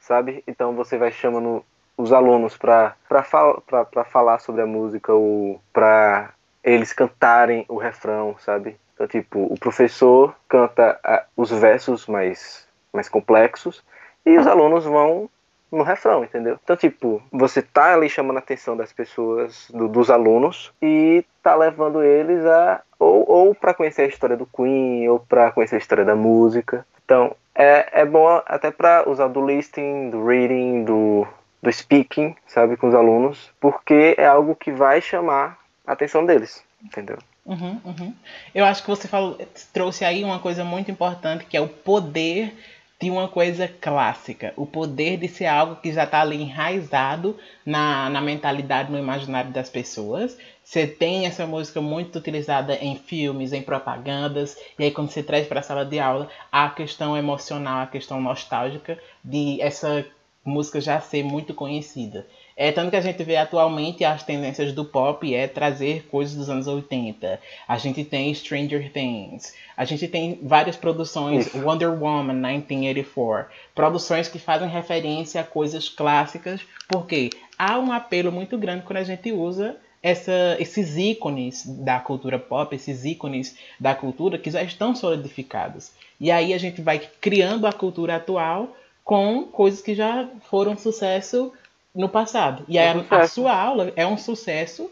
Sabe? Então você vai chamando os alunos para fal falar sobre a música ou para eles cantarem o refrão, sabe? Então, tipo, o professor canta a, os versos mais, mais complexos e os alunos vão no refrão, entendeu? Então, tipo, você tá ali chamando a atenção das pessoas, do, dos alunos, e tá levando eles a. Ou, ou para conhecer a história do Queen, ou para conhecer a história da música. Então, é, é bom até para usar do listening, do reading, do, do speaking, sabe, com os alunos, porque é algo que vai chamar a atenção deles, entendeu? Uhum, uhum. Eu acho que você falou, trouxe aí uma coisa muito importante que é o poder de uma coisa clássica, o poder de ser algo que já está ali enraizado na, na mentalidade, no imaginário das pessoas. Você tem essa música muito utilizada em filmes, em propagandas, e aí quando você traz para a sala de aula, a questão emocional, a questão nostálgica de essa música já ser muito conhecida. É tanto que a gente vê atualmente as tendências do pop é trazer coisas dos anos 80. A gente tem Stranger Things. A gente tem várias produções, Isso. Wonder Woman 1984, produções que fazem referência a coisas clássicas, porque há um apelo muito grande quando a gente usa essa, esses ícones da cultura pop, esses ícones da cultura que já estão solidificados. E aí a gente vai criando a cultura atual com coisas que já foram sucesso no passado. E aí Um a, a sua aula é um sucesso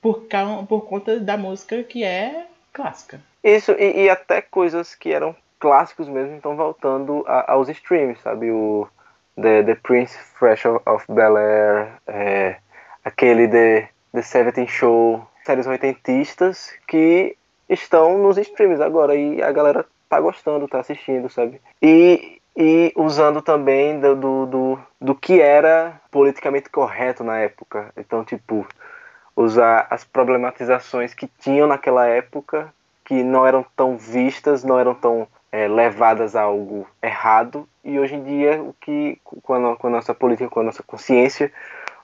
por, por conta da música que é clássica. Isso, e, e até coisas que eram clássicos mesmo estão voltando a- aos streams, sabe? O The, The Prince Fresh of, of Bel Air, é, aquele The, The Seventeen Show, séries oitentistas que estão nos streams agora e a galera tá gostando, tá assistindo, sabe? E, e usando também do, do, do, do que era politicamente correto na época. Então, tipo, usar as problematizações que tinham naquela época que não eram tão vistas, não eram tão é, levadas a algo errado e hoje em dia o que com a, com a nossa política, com a nossa consciência,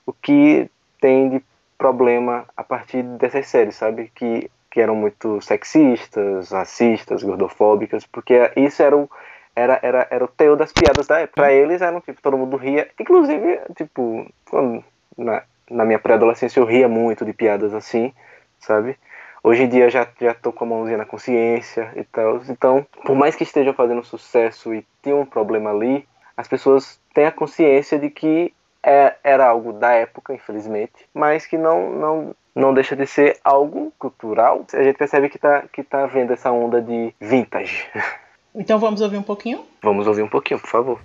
o que tem de problema a partir dessas séries, sabe? Que, que eram muito sexistas, racistas, gordofóbicas, porque isso era o era, era, era o teu das piadas da época. Pra eles eram, tipo, todo mundo ria. Inclusive, tipo, quando, na, na minha pré-adolescência eu ria muito de piadas assim, sabe? Hoje em dia já, já tô com a mãozinha na consciência e tal. Então, por mais que estejam fazendo sucesso e tenham um problema ali, as pessoas têm a consciência de que é, era algo da época, infelizmente, mas que não, não, não deixa de ser algo cultural. A gente percebe que tá, que tá vendo essa onda de vintage. [laughs] Então vamos ouvir um pouquinho? Vamos ouvir um pouquinho, por favor.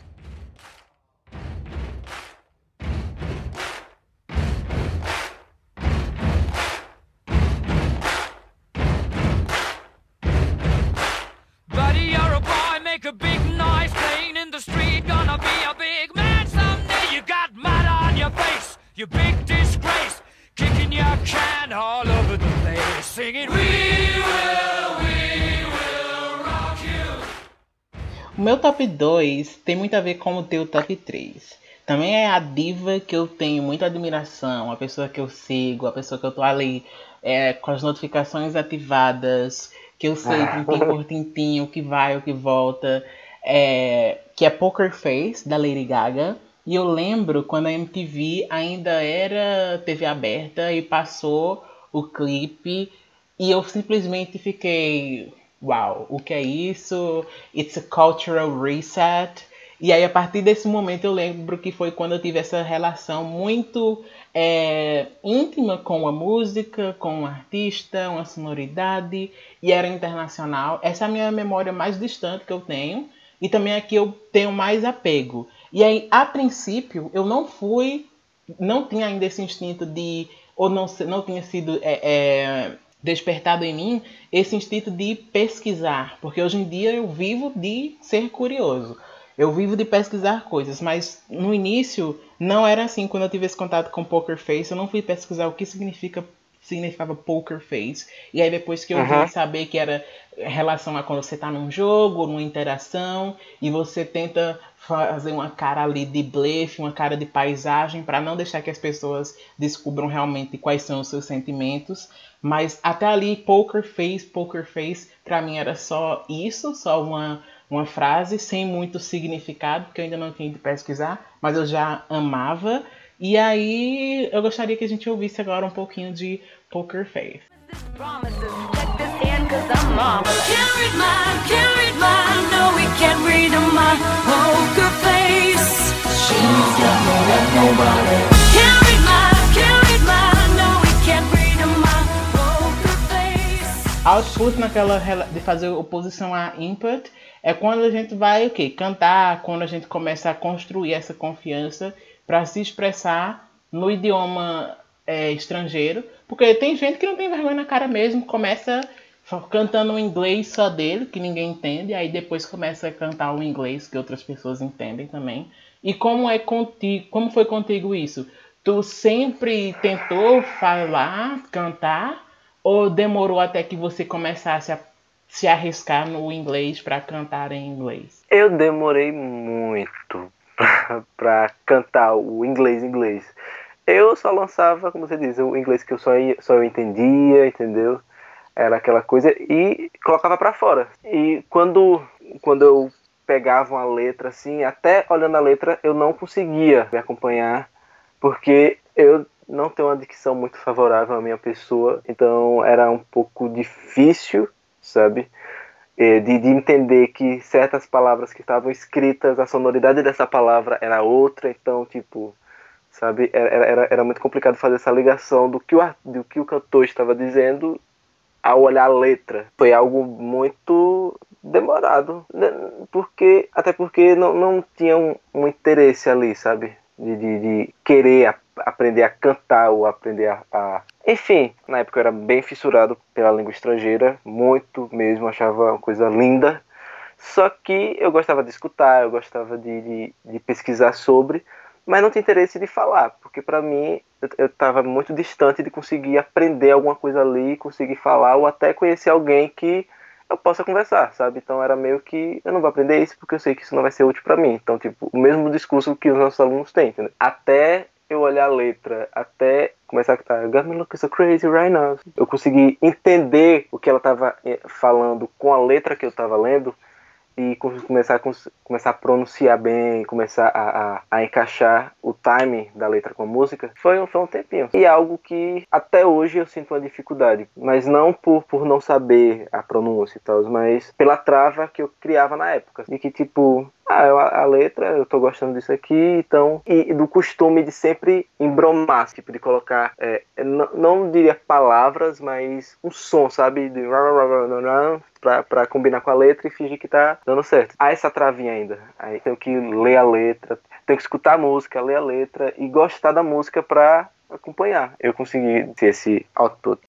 Buddy, you're a boy, make a big noise playing in the street. Gonna be a big man someday. You got mud on your face, you big disgrace. Kicking your can all over the place, singing, We O meu top 2 tem muito a ver com o teu top 3. Também é a diva que eu tenho muita admiração, a pessoa que eu sigo, a pessoa que eu tô ali é, com as notificações ativadas, que eu sei tintim por [laughs] tintim, o que vai, o que volta, é, que é Poker Face, da Lady Gaga. E eu lembro quando a MTV ainda era TV aberta e passou o clipe e eu simplesmente fiquei, uau, o que é isso? It's a cultural reset. E aí, a partir desse momento, eu lembro que foi quando eu tive essa relação muito é, íntima com a música, com o artista, uma sonoridade, e era internacional. Essa é a minha memória mais distante que eu tenho, e também a que eu tenho mais apego. E aí, a princípio, eu não fui, não tinha ainda esse instinto de, ou não, não tinha sido é, é, despertado em mim esse instinto de pesquisar, porque hoje em dia eu vivo de ser curioso. Eu vivo de pesquisar coisas, mas no início não era assim. Quando eu tive esse contato com Poker Face, eu não fui pesquisar o que significa significava Poker Face. E aí depois que eu Uhum. vim saber que era relação a quando você tá num jogo, numa interação, e você tenta fazer uma cara ali de blefe, uma cara de paisagem, para não deixar que as pessoas descubram realmente quais são os seus sentimentos. Mas até ali, Poker Face, Poker Face, pra mim era só isso, só uma, uma frase sem muito significado, porque eu ainda não tinha ido pesquisar, mas eu já amava. E aí eu gostaria que a gente ouvisse agora um pouquinho de Poker Face. Output naquela de fazer oposição a input é quando a gente vai o quê? Cantar, quando a gente começa a construir essa confiança para se expressar no idioma é, estrangeiro, porque tem gente que não tem vergonha na cara mesmo, começa cantando o inglês só dele, que ninguém entende, aí depois começa a cantar o inglês que outras pessoas entendem também. E como é contigo, como foi contigo isso? Tu sempre tentou falar, cantar, ou demorou até que você começasse a se arriscar no inglês para cantar em inglês? Eu demorei muito [laughs] pra cantar o inglês inglês. Eu só lançava, como você diz, o inglês que eu só, só eu entendia, entendeu? Era aquela coisa e colocava pra fora. E quando, quando eu pegava uma letra assim, até olhando a letra, eu não conseguia me acompanhar, porque eu não tenho uma dicção muito favorável à minha pessoa, então era um pouco difícil, sabe? eh, de, de entender que certas palavras que estavam escritas, a sonoridade dessa palavra era outra, então, tipo, sabe, era, era, era muito complicado fazer essa ligação do que o, do que o cantor estava dizendo ao olhar a letra. Foi algo muito demorado, né? porque até porque não, não tinha um, um interesse ali, sabe, de, de, de querer a- aprender a cantar ou aprender a, a- Enfim, na época eu era bem fissurado pela língua estrangeira, muito mesmo, achava uma coisa linda. Só que eu gostava de escutar, eu gostava de, de, de pesquisar sobre, mas não tinha interesse de falar, porque para mim eu estava muito distante de conseguir aprender alguma coisa ali, conseguir falar ou até conhecer alguém que eu possa conversar, sabe? Então era meio que eu não vou aprender isso porque eu sei que isso não vai ser útil para mim. Então, tipo, o mesmo discurso que os nossos alunos têm, entendeu? Até eu olhar a letra, até começar a cantar Got me looking so crazy right now. Eu consegui entender o que ela estava falando com a letra que eu estava lendo e com- começar a, começar a pronunciar bem, começar a, a, a encaixar o time da letra com a música, foi, um- foi um tempinho. E é algo que até hoje eu sinto uma dificuldade, mas não por, por não saber a pronúncia e tal, mas pela trava que eu criava na época. E que tipo, ah, eu- a, letra, eu tô gostando disso aqui, então. E, e do costume de sempre embromar, tipo, de colocar, é, não, não diria palavras, mas um som, sabe? De pra, pra combinar com a letra e fingir que tá dando certo. Há essa travinha ainda. Aí tenho que ler a letra, tenho que escutar a música, ler a letra e gostar da música pra acompanhar. Eu consegui ter esse output.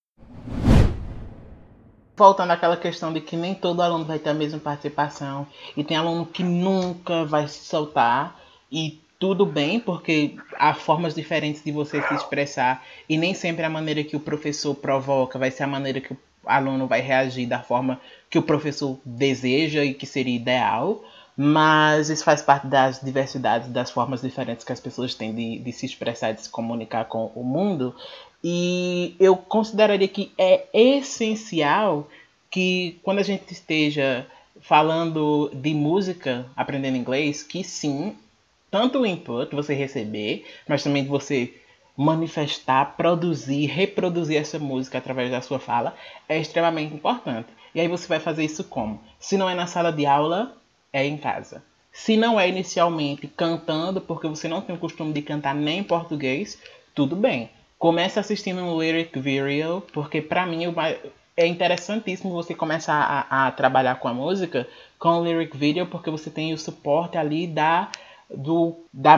Voltando àquela questão de que nem todo aluno vai ter a mesma participação e tem aluno que nunca vai se soltar e tudo bem, porque há formas diferentes de você se expressar e nem sempre a maneira que o professor provoca vai ser a maneira que o aluno vai reagir da forma que o professor deseja e que seria ideal, mas isso faz parte das diversidades, das formas diferentes que as pessoas têm de, de se expressar, de se comunicar com o mundo. E eu consideraria que é essencial que quando a gente esteja falando de música, aprendendo inglês, que sim, tanto o input você receber, mas também você manifestar, produzir, reproduzir essa música através da sua fala é extremamente importante. E aí você vai fazer isso como? Se não é na sala de aula, é em casa. Se não é inicialmente cantando, porque você não tem o costume de cantar nem em português, tudo bem. Comece assistindo um lyric video, porque pra mim é interessantíssimo você começar a, a trabalhar com a música com o lyric video, porque você tem o suporte ali da do da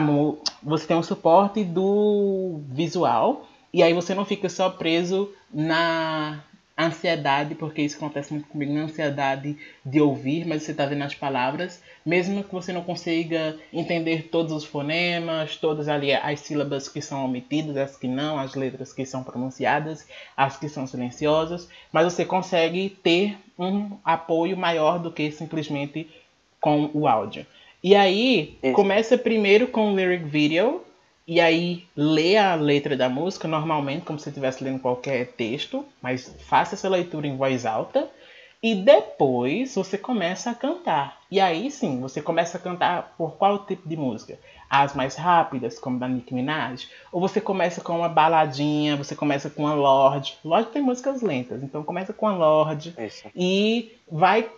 você tem o suporte do visual e aí você não fica só preso na ansiedade, porque isso acontece muito comigo, na ansiedade de ouvir, mas você está vendo as palavras, mesmo que você não consiga entender todos os fonemas, todas ali as sílabas que são omitidas, as que não, as letras que são pronunciadas, as que são silenciosas, mas você consegue ter um apoio maior do que simplesmente com o áudio. E aí, começa primeiro com o lyric video, e aí lê a letra da música normalmente, como se estivesse lendo qualquer texto, mas faça essa leitura em voz alta. E depois você começa a cantar. E aí sim, você começa a cantar por qual tipo de música? As mais rápidas, como da Nicki Minaj? Ou você começa com uma baladinha, você começa com a Lorde. Lorde tem músicas lentas, então começa com a Lorde Isso. e vai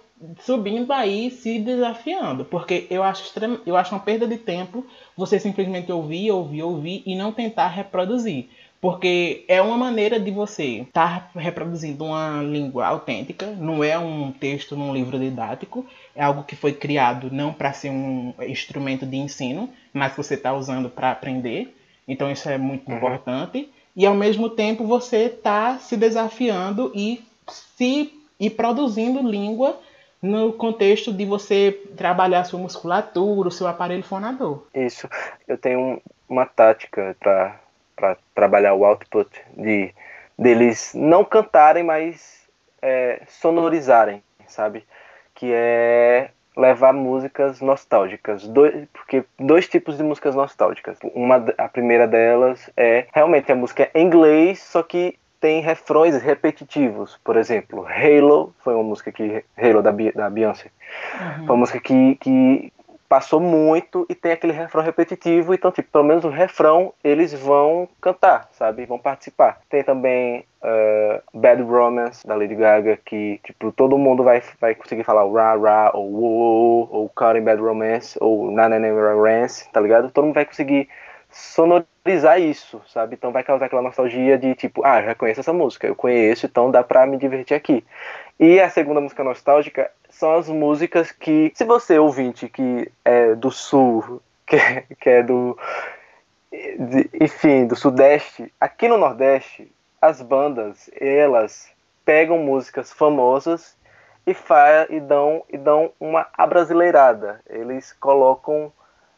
subindo aí, se desafiando, porque eu acho extrema, eu acho uma perda de tempo você simplesmente ouvir, ouvir, ouvir e não tentar reproduzir, porque é uma maneira de você estar reproduzindo uma língua autêntica, não é um texto num livro didático, é algo que foi criado não para ser um instrumento de ensino, mas que você está usando para aprender. Então isso é muito importante. E ao mesmo tempo você está se desafiando e se e produzindo língua no contexto de você trabalhar sua musculatura, o seu aparelho fonador. Isso. Eu tenho um- uma tática para trabalhar o output de deles não cantarem, mas é, sonorizarem, sabe? Que é levar músicas nostálgicas, dois, porque dois tipos de músicas nostálgicas. Uma, a primeira delas é realmente a música em inglês, só que tem refrões repetitivos. Por exemplo, Halo foi uma música que Halo da, da Beyoncé. Foi uma música que, que passou muito e tem aquele refrão repetitivo, então, tipo, pelo menos o refrão eles vão cantar, sabe? Vão participar. Tem também uh, Bad Romance, da Lady Gaga, que, tipo, todo mundo vai, vai conseguir falar o ra ra, ou wo, wo, ou Caught in Bad Romance, ou na na na Romance, tá ligado? Todo mundo vai conseguir sonorizar isso, sabe? Então vai causar aquela nostalgia de, tipo, ah, já conheço essa música, eu conheço, então dá pra me divertir aqui. E a segunda música nostálgica são as músicas que, se você ouvinte que é do sul, [laughs] que, é- que é do, de- enfim, do sudeste, aqui no nordeste, as bandas, elas pegam músicas famosas e, fa e, dão, e dão uma abrasileirada. Eles colocam,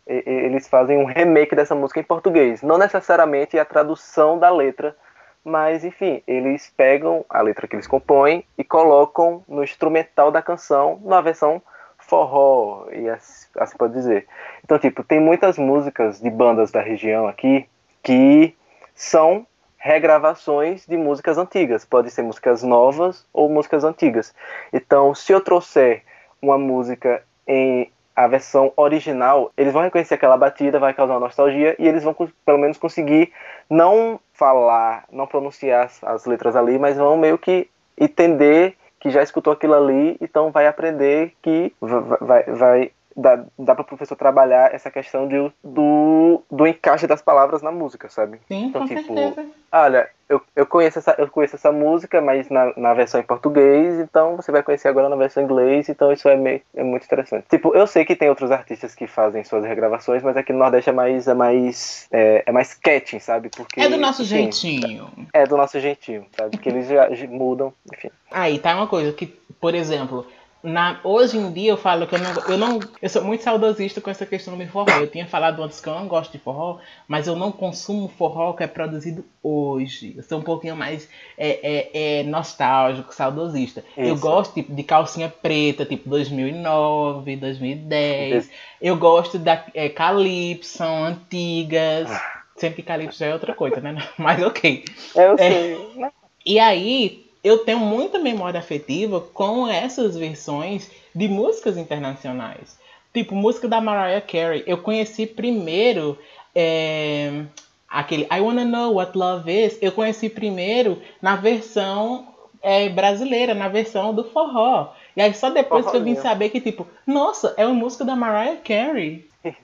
eles fazem um remake dessa música em português. Não necessariamente a tradução da letra, mas enfim, eles pegam a letra que eles compõem e colocam no instrumental da canção na versão forró, e assim, pode dizer. Então, tipo, tem muitas músicas de bandas da região aqui que são regravações de músicas antigas. Pode ser músicas novas ou músicas antigas. Então, se eu trouxer uma música em a versão original, eles vão reconhecer aquela batida, vai causar nostalgia e eles vão pelo menos conseguir não falar, não pronunciar as, as letras ali, mas vão meio que entender que já escutou aquilo ali, então vai aprender que va- va- vai, vai dá, dá para o professor trabalhar essa questão de, do, do encaixe das palavras na música, sabe? Sim, Então, tipo, certeza. Olha, eu, eu, conheço essa, eu conheço essa música, mas na, na versão em português, então você vai conhecer agora na versão em inglês, então isso é, meio, é muito interessante. Tipo, eu sei que tem outros artistas que fazem suas regravações, mas aqui no Nordeste é mais, é mais, é, é mais catching, sabe? Porque, É do nosso enfim, jeitinho. É do nosso jeitinho, sabe? Porque eles já já mudam, enfim. Aí tá uma coisa que, por exemplo, na, hoje em dia eu falo que eu não, eu não. Eu sou muito saudosista com essa questão do forró. Eu tinha falado antes que eu não gosto de forró, mas eu não consumo forró que é produzido hoje. Eu sou um pouquinho mais é, é, é nostálgico, saudosista. Eu Isso. gosto tipo, de calcinha preta, tipo 2009, 2010. Esse- Eu gosto da é, Calypso, antigas. Sempre que Calypso já é outra coisa, né? [laughs] Mas ok. É, eu É. sei. né? E aí, eu tenho muita memória afetiva com essas versões de músicas internacionais. Tipo, música da Mariah Carey. Eu conheci primeiro é, aquele I Wanna Know What Love Is. Eu conheci primeiro na versão é, brasileira, na versão do forró. E aí só depois que eu vim saber que, tipo, nossa, é uma música da Mariah Carey. [laughs]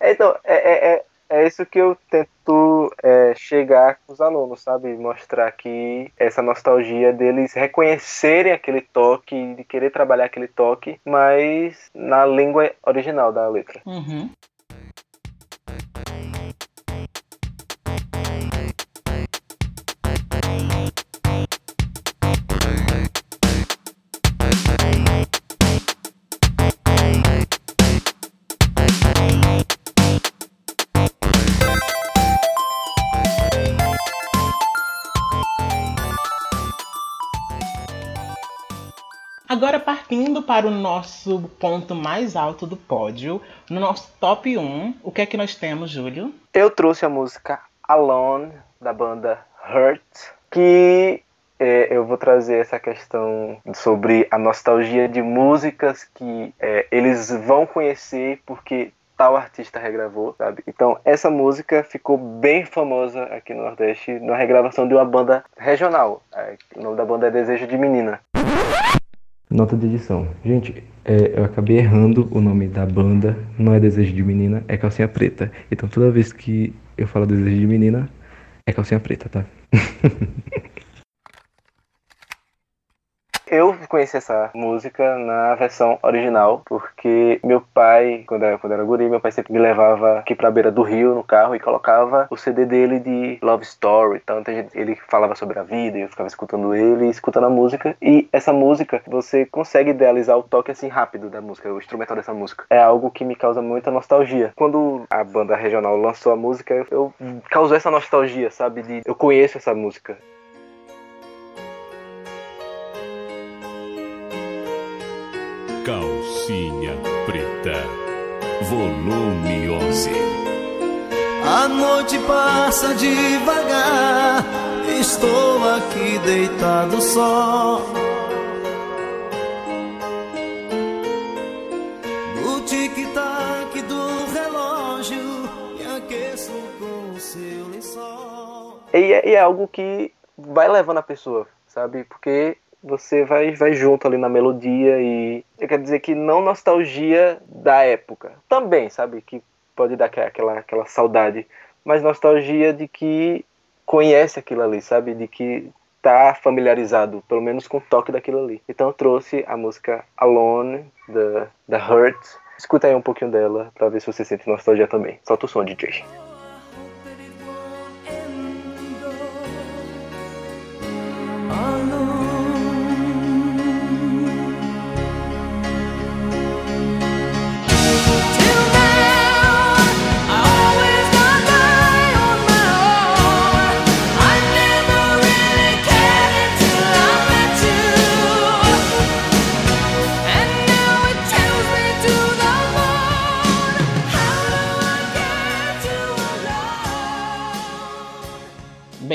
Então, é, é, é, isso que eu tento é, chegar com os alunos, sabe? Mostrar que essa nostalgia deles reconhecerem aquele toque, de querer trabalhar aquele toque, mas na língua original da letra. Uhum. Agora partindo para o nosso ponto mais alto do pódio, no nosso top 1, o que é que nós temos, Júlio? Eu trouxe a música Alone, da banda Hurt, que é, eu vou trazer essa questão sobre a nostalgia de músicas que é, eles vão conhecer porque tal artista regravou, sabe? Então essa música ficou bem famosa aqui no Nordeste na regravação de uma banda regional. É, o nome da banda é Desejo de Menina. Nota de edição. Gente, é, eu acabei errando o nome da banda. Não é Desejo de Menina, é Calcinha Preta. Então toda vez que eu falo Desejo de Menina, é Calcinha Preta, tá? [laughs] Eu conheci essa música na versão original, porque meu pai, quando era, quando era guri, meu pai sempre me levava aqui pra beira do rio no carro e colocava o CD dele de Love Story. Então ele falava sobre a vida e eu ficava escutando ele e escutando a música. E essa música, você consegue idealizar o toque assim rápido da música, o instrumental dessa música. É algo que me causa muita nostalgia. Quando a banda regional lançou a música, eu causou essa nostalgia, sabe? De eu conheço essa música. Calcinha Preta, volume 11. A noite passa devagar, estou aqui deitado só. No tic-tac do relógio, me aqueço com o seu lençol. E é, e é algo que vai levando a pessoa, sabe? Porque você vai, vai junto ali na melodia e eu quero dizer que não nostalgia da época. Também sabe que pode dar aquela aquela saudade mas nostalgia de que conhece aquilo ali sabe de que tá familiarizado pelo menos com o toque daquilo ali. Então eu trouxe a música Alone da da Hurt. Escuta aí um pouquinho dela para ver se você sente nostalgia também. Solta o som DJ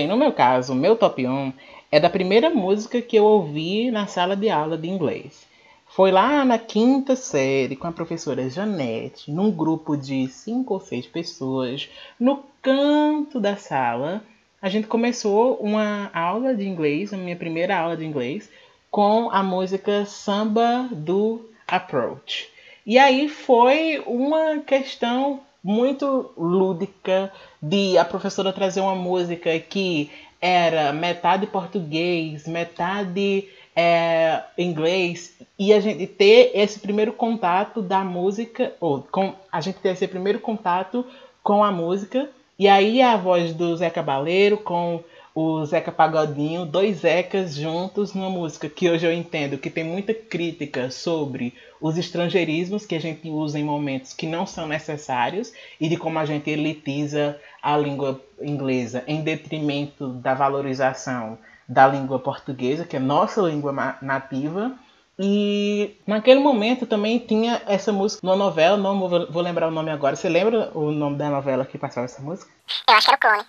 Bem, no meu caso, o meu top 1 é da primeira música que eu ouvi na sala de aula de inglês. Foi lá na quinta série com a professora Janete, num grupo de cinco ou seis pessoas, no canto da sala. A gente começou uma aula de inglês, a minha primeira aula de inglês, com a música Samba do Approach. E aí foi uma questão muito lúdica de a professora trazer uma música que era metade português, metade é, inglês, e a gente ter esse primeiro contato da música, ou com a gente ter esse primeiro contato com a música, e aí a voz do Zé Cabaleiro com o Zeca Pagodinho, dois Zecas juntos numa música que hoje eu entendo que tem muita crítica sobre os estrangeirismos que a gente usa em momentos que não são necessários e de como a gente elitiza a língua inglesa em detrimento da valorização da língua portuguesa, que é nossa língua nativa. E naquele momento também tinha essa música numa novela, não vou lembrar o nome agora. Você lembra o nome da novela que passava essa música? Eu acho que era o clone,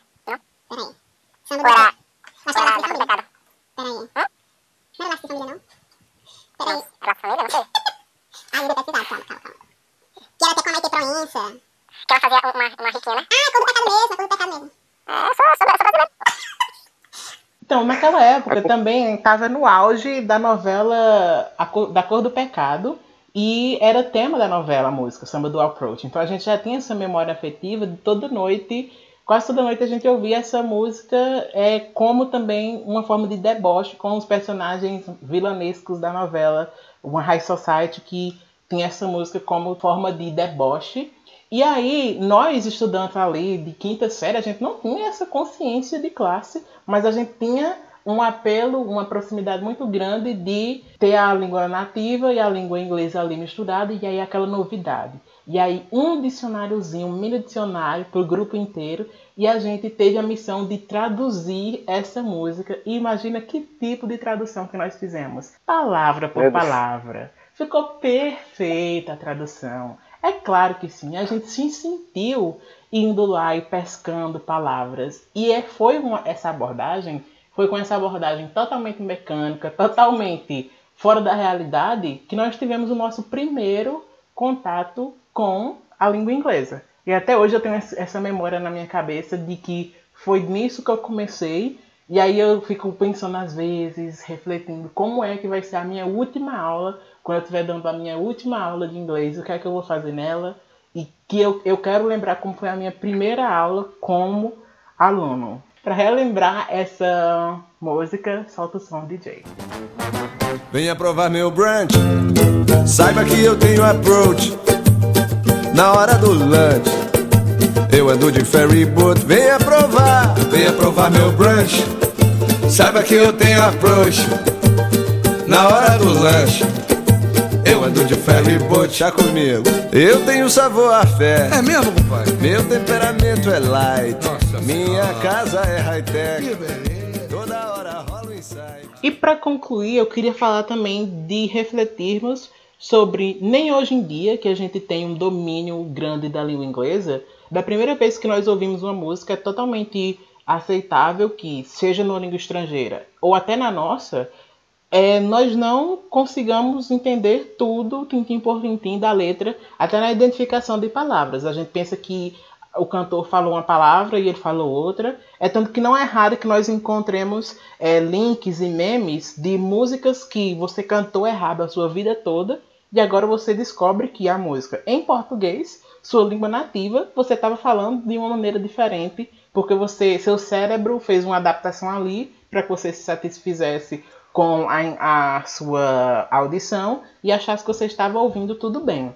não? Peraí. Ou Samba era. do Acho que Ou era era Laço de Família. Pecado? Peraí. Não era Laço de Família, não? Era não sei. Ah, vou pesquisar. Calma, calma, calma. Que era até com a Maite Proença. Que ela fazia uma, uma riquinha, né? Ah, do pecado mesmo, do pecado mesmo. É, sou brasileiro. Então, naquela época também estava no auge da novela A Cor- Da Cor do Pecado e era tema da novela a música, Samba do Approach. Então a gente já tinha essa memória afetiva de toda noite, quase toda noite a gente ouvia essa música é, como também uma forma de deboche com os personagens vilanescos da novela, uma High Society que tinha essa música como forma de deboche. E aí, nós estudantes ali de quinta série, a gente não tinha essa consciência de classe, mas a gente tinha um apelo, uma proximidade muito grande de ter a língua nativa e a língua inglesa ali misturada, e aí aquela novidade. E aí um dicionáriozinho, um mini dicionário para o grupo inteiro, e a gente teve a missão de traduzir essa música. E imagina que tipo de tradução que nós fizemos. Palavra por palavra. Ficou perfeita a tradução. É claro que sim, a gente se sentiu indo lá e pescando palavras. E é, foi uma- essa abordagem, foi com essa abordagem totalmente mecânica, totalmente fora da realidade, que nós tivemos o nosso primeiro contato com a língua inglesa. E até hoje eu tenho essa memória na minha cabeça de que foi nisso que eu comecei. E aí eu fico pensando às vezes, refletindo como é que vai ser a minha última aula, quando eu estiver dando a minha última aula de inglês, o que é que eu vou fazer nela. E que eu, eu quero lembrar como foi a minha primeira aula como aluno. Pra relembrar essa música, solta o som, DJ. Venha provar meu brunch. Saiba que eu tenho approach. Na hora do lunch, eu ando de ferry boat. Venha provar, venha provar meu brunch. Saiba que eu tenho approach. Na hora do lanche, eu ando de ferry boat. Chá comigo. Eu tenho sabor a fé. É mesmo, compadre? Meu temperamento é light. Minha casa é high-tech. Toda hora rola um insight. E para concluir, eu queria falar também de refletirmos sobre nem hoje em dia que a gente tem um domínio grande da língua inglesa, da primeira vez que nós ouvimos uma música é totalmente aceitável que seja numa língua estrangeira ou até na nossa, é, nós não consigamos entender tudo, tintim por tintim, da letra, até na identificação de palavras. A gente pensa que o cantor falou uma palavra e ele falou outra. É tanto que não é raro que nós encontremos é, links e memes de músicas que você cantou errado a sua vida toda e agora você descobre que a música em português, sua língua nativa, você estava falando de uma maneira diferente porque você, seu cérebro fez uma adaptação ali para que você se satisfizesse com a, a sua audição e achasse que você estava ouvindo tudo bem.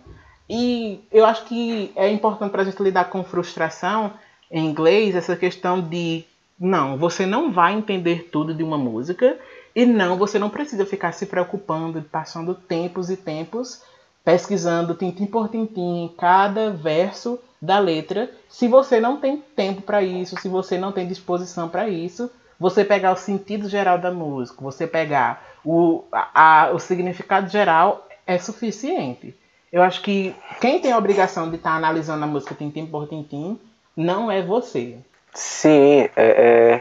E eu acho que é importante para a gente lidar com frustração em inglês, essa questão de não, você não vai entender tudo de uma música e não, você não precisa ficar se preocupando, passando tempos e tempos pesquisando tintim por tintim cada verso da letra, se você não tem tempo para isso, se você não tem disposição para isso, você pegar o sentido geral da música, você pegar o, a, a, o significado geral é suficiente. Eu acho que quem tem a obrigação de estar tá analisando a música tintim por tintim não é você. Sim, é, é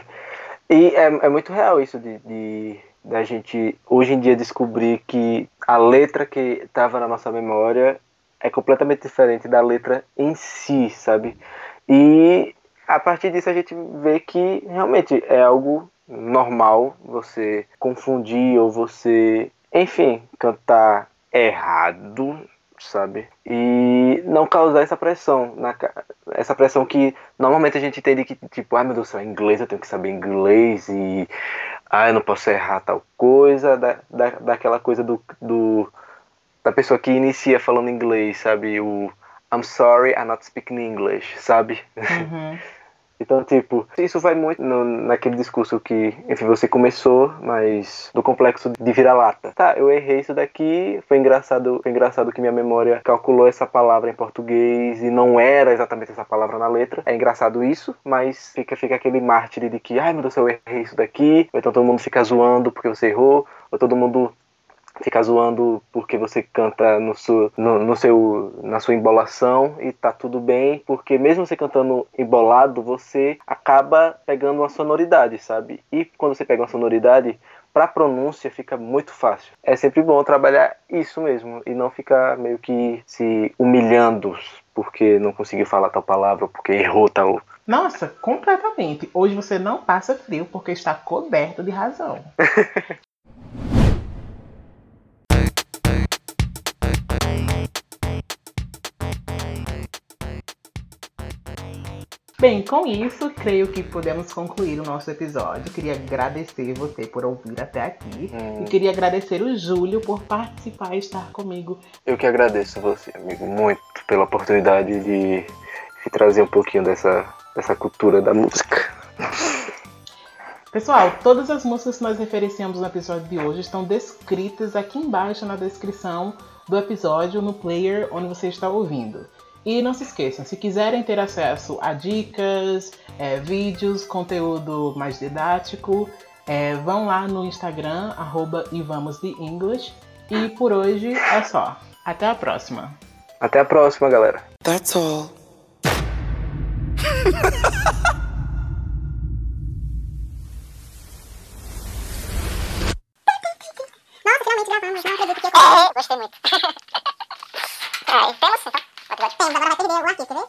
e é, é, muito real isso de, de da gente hoje em dia descobrir que a letra que estava na nossa memória é completamente diferente da letra em si, sabe? E a partir disso a gente vê que realmente é algo normal você confundir ou você, enfim, cantar errado, sabe? E não causar essa pressão, na, essa pressão que normalmente a gente entende que, tipo, ai ah, meu Deus do céu, inglês, eu tenho que saber inglês e ah, eu não posso errar tal coisa, da, da, daquela coisa do, do da pessoa que inicia falando inglês, sabe? O I'm sorry, I'm not speaking English, sabe? Uhum. Então, tipo, isso vai muito no, naquele discurso que, enfim, você começou, mas do complexo de vira-lata. Tá, eu errei isso daqui, foi engraçado, foi engraçado que minha memória calculou essa palavra em português e não era exatamente essa palavra na letra. É engraçado isso, mas fica, fica aquele mártir de que, ai meu Deus, eu errei isso daqui, ou então todo mundo fica zoando porque você errou, ou todo mundo ficar zoando porque você canta no seu, no, no, seu, na sua embolação e tá tudo bem, porque mesmo você cantando embolado, você acaba pegando uma sonoridade, sabe? E quando você pega uma sonoridade, para pronúncia fica muito fácil. É sempre bom trabalhar isso mesmo e não ficar meio que se humilhando porque não conseguiu falar tal palavra porque errou tal. Nossa, completamente. Hoje você não passa frio porque está coberto de razão. [laughs] Bem, com isso, creio que podemos concluir o nosso episódio. Queria agradecer você por ouvir até aqui. Hum. E queria agradecer o Júlio por participar e estar comigo. Eu que agradeço você, amigo, muito pela oportunidade de, de trazer um pouquinho dessa, dessa cultura da música. Pessoal, todas as músicas que nós referenciamos no episódio de hoje estão descritas aqui embaixo na descrição do episódio no player onde você está ouvindo. E não se esqueçam, se quiserem ter acesso a dicas, é, vídeos, conteúdo mais didático, é, vão lá no Instagram, arroba English. E por hoje é só. Até a próxima. Até a próxima, galera. That's all. Nossa, finalmente gravamos. Não acredito que eu... Gostei muito. [laughs] yaptılar. Benim de bana bir de Allah getirir.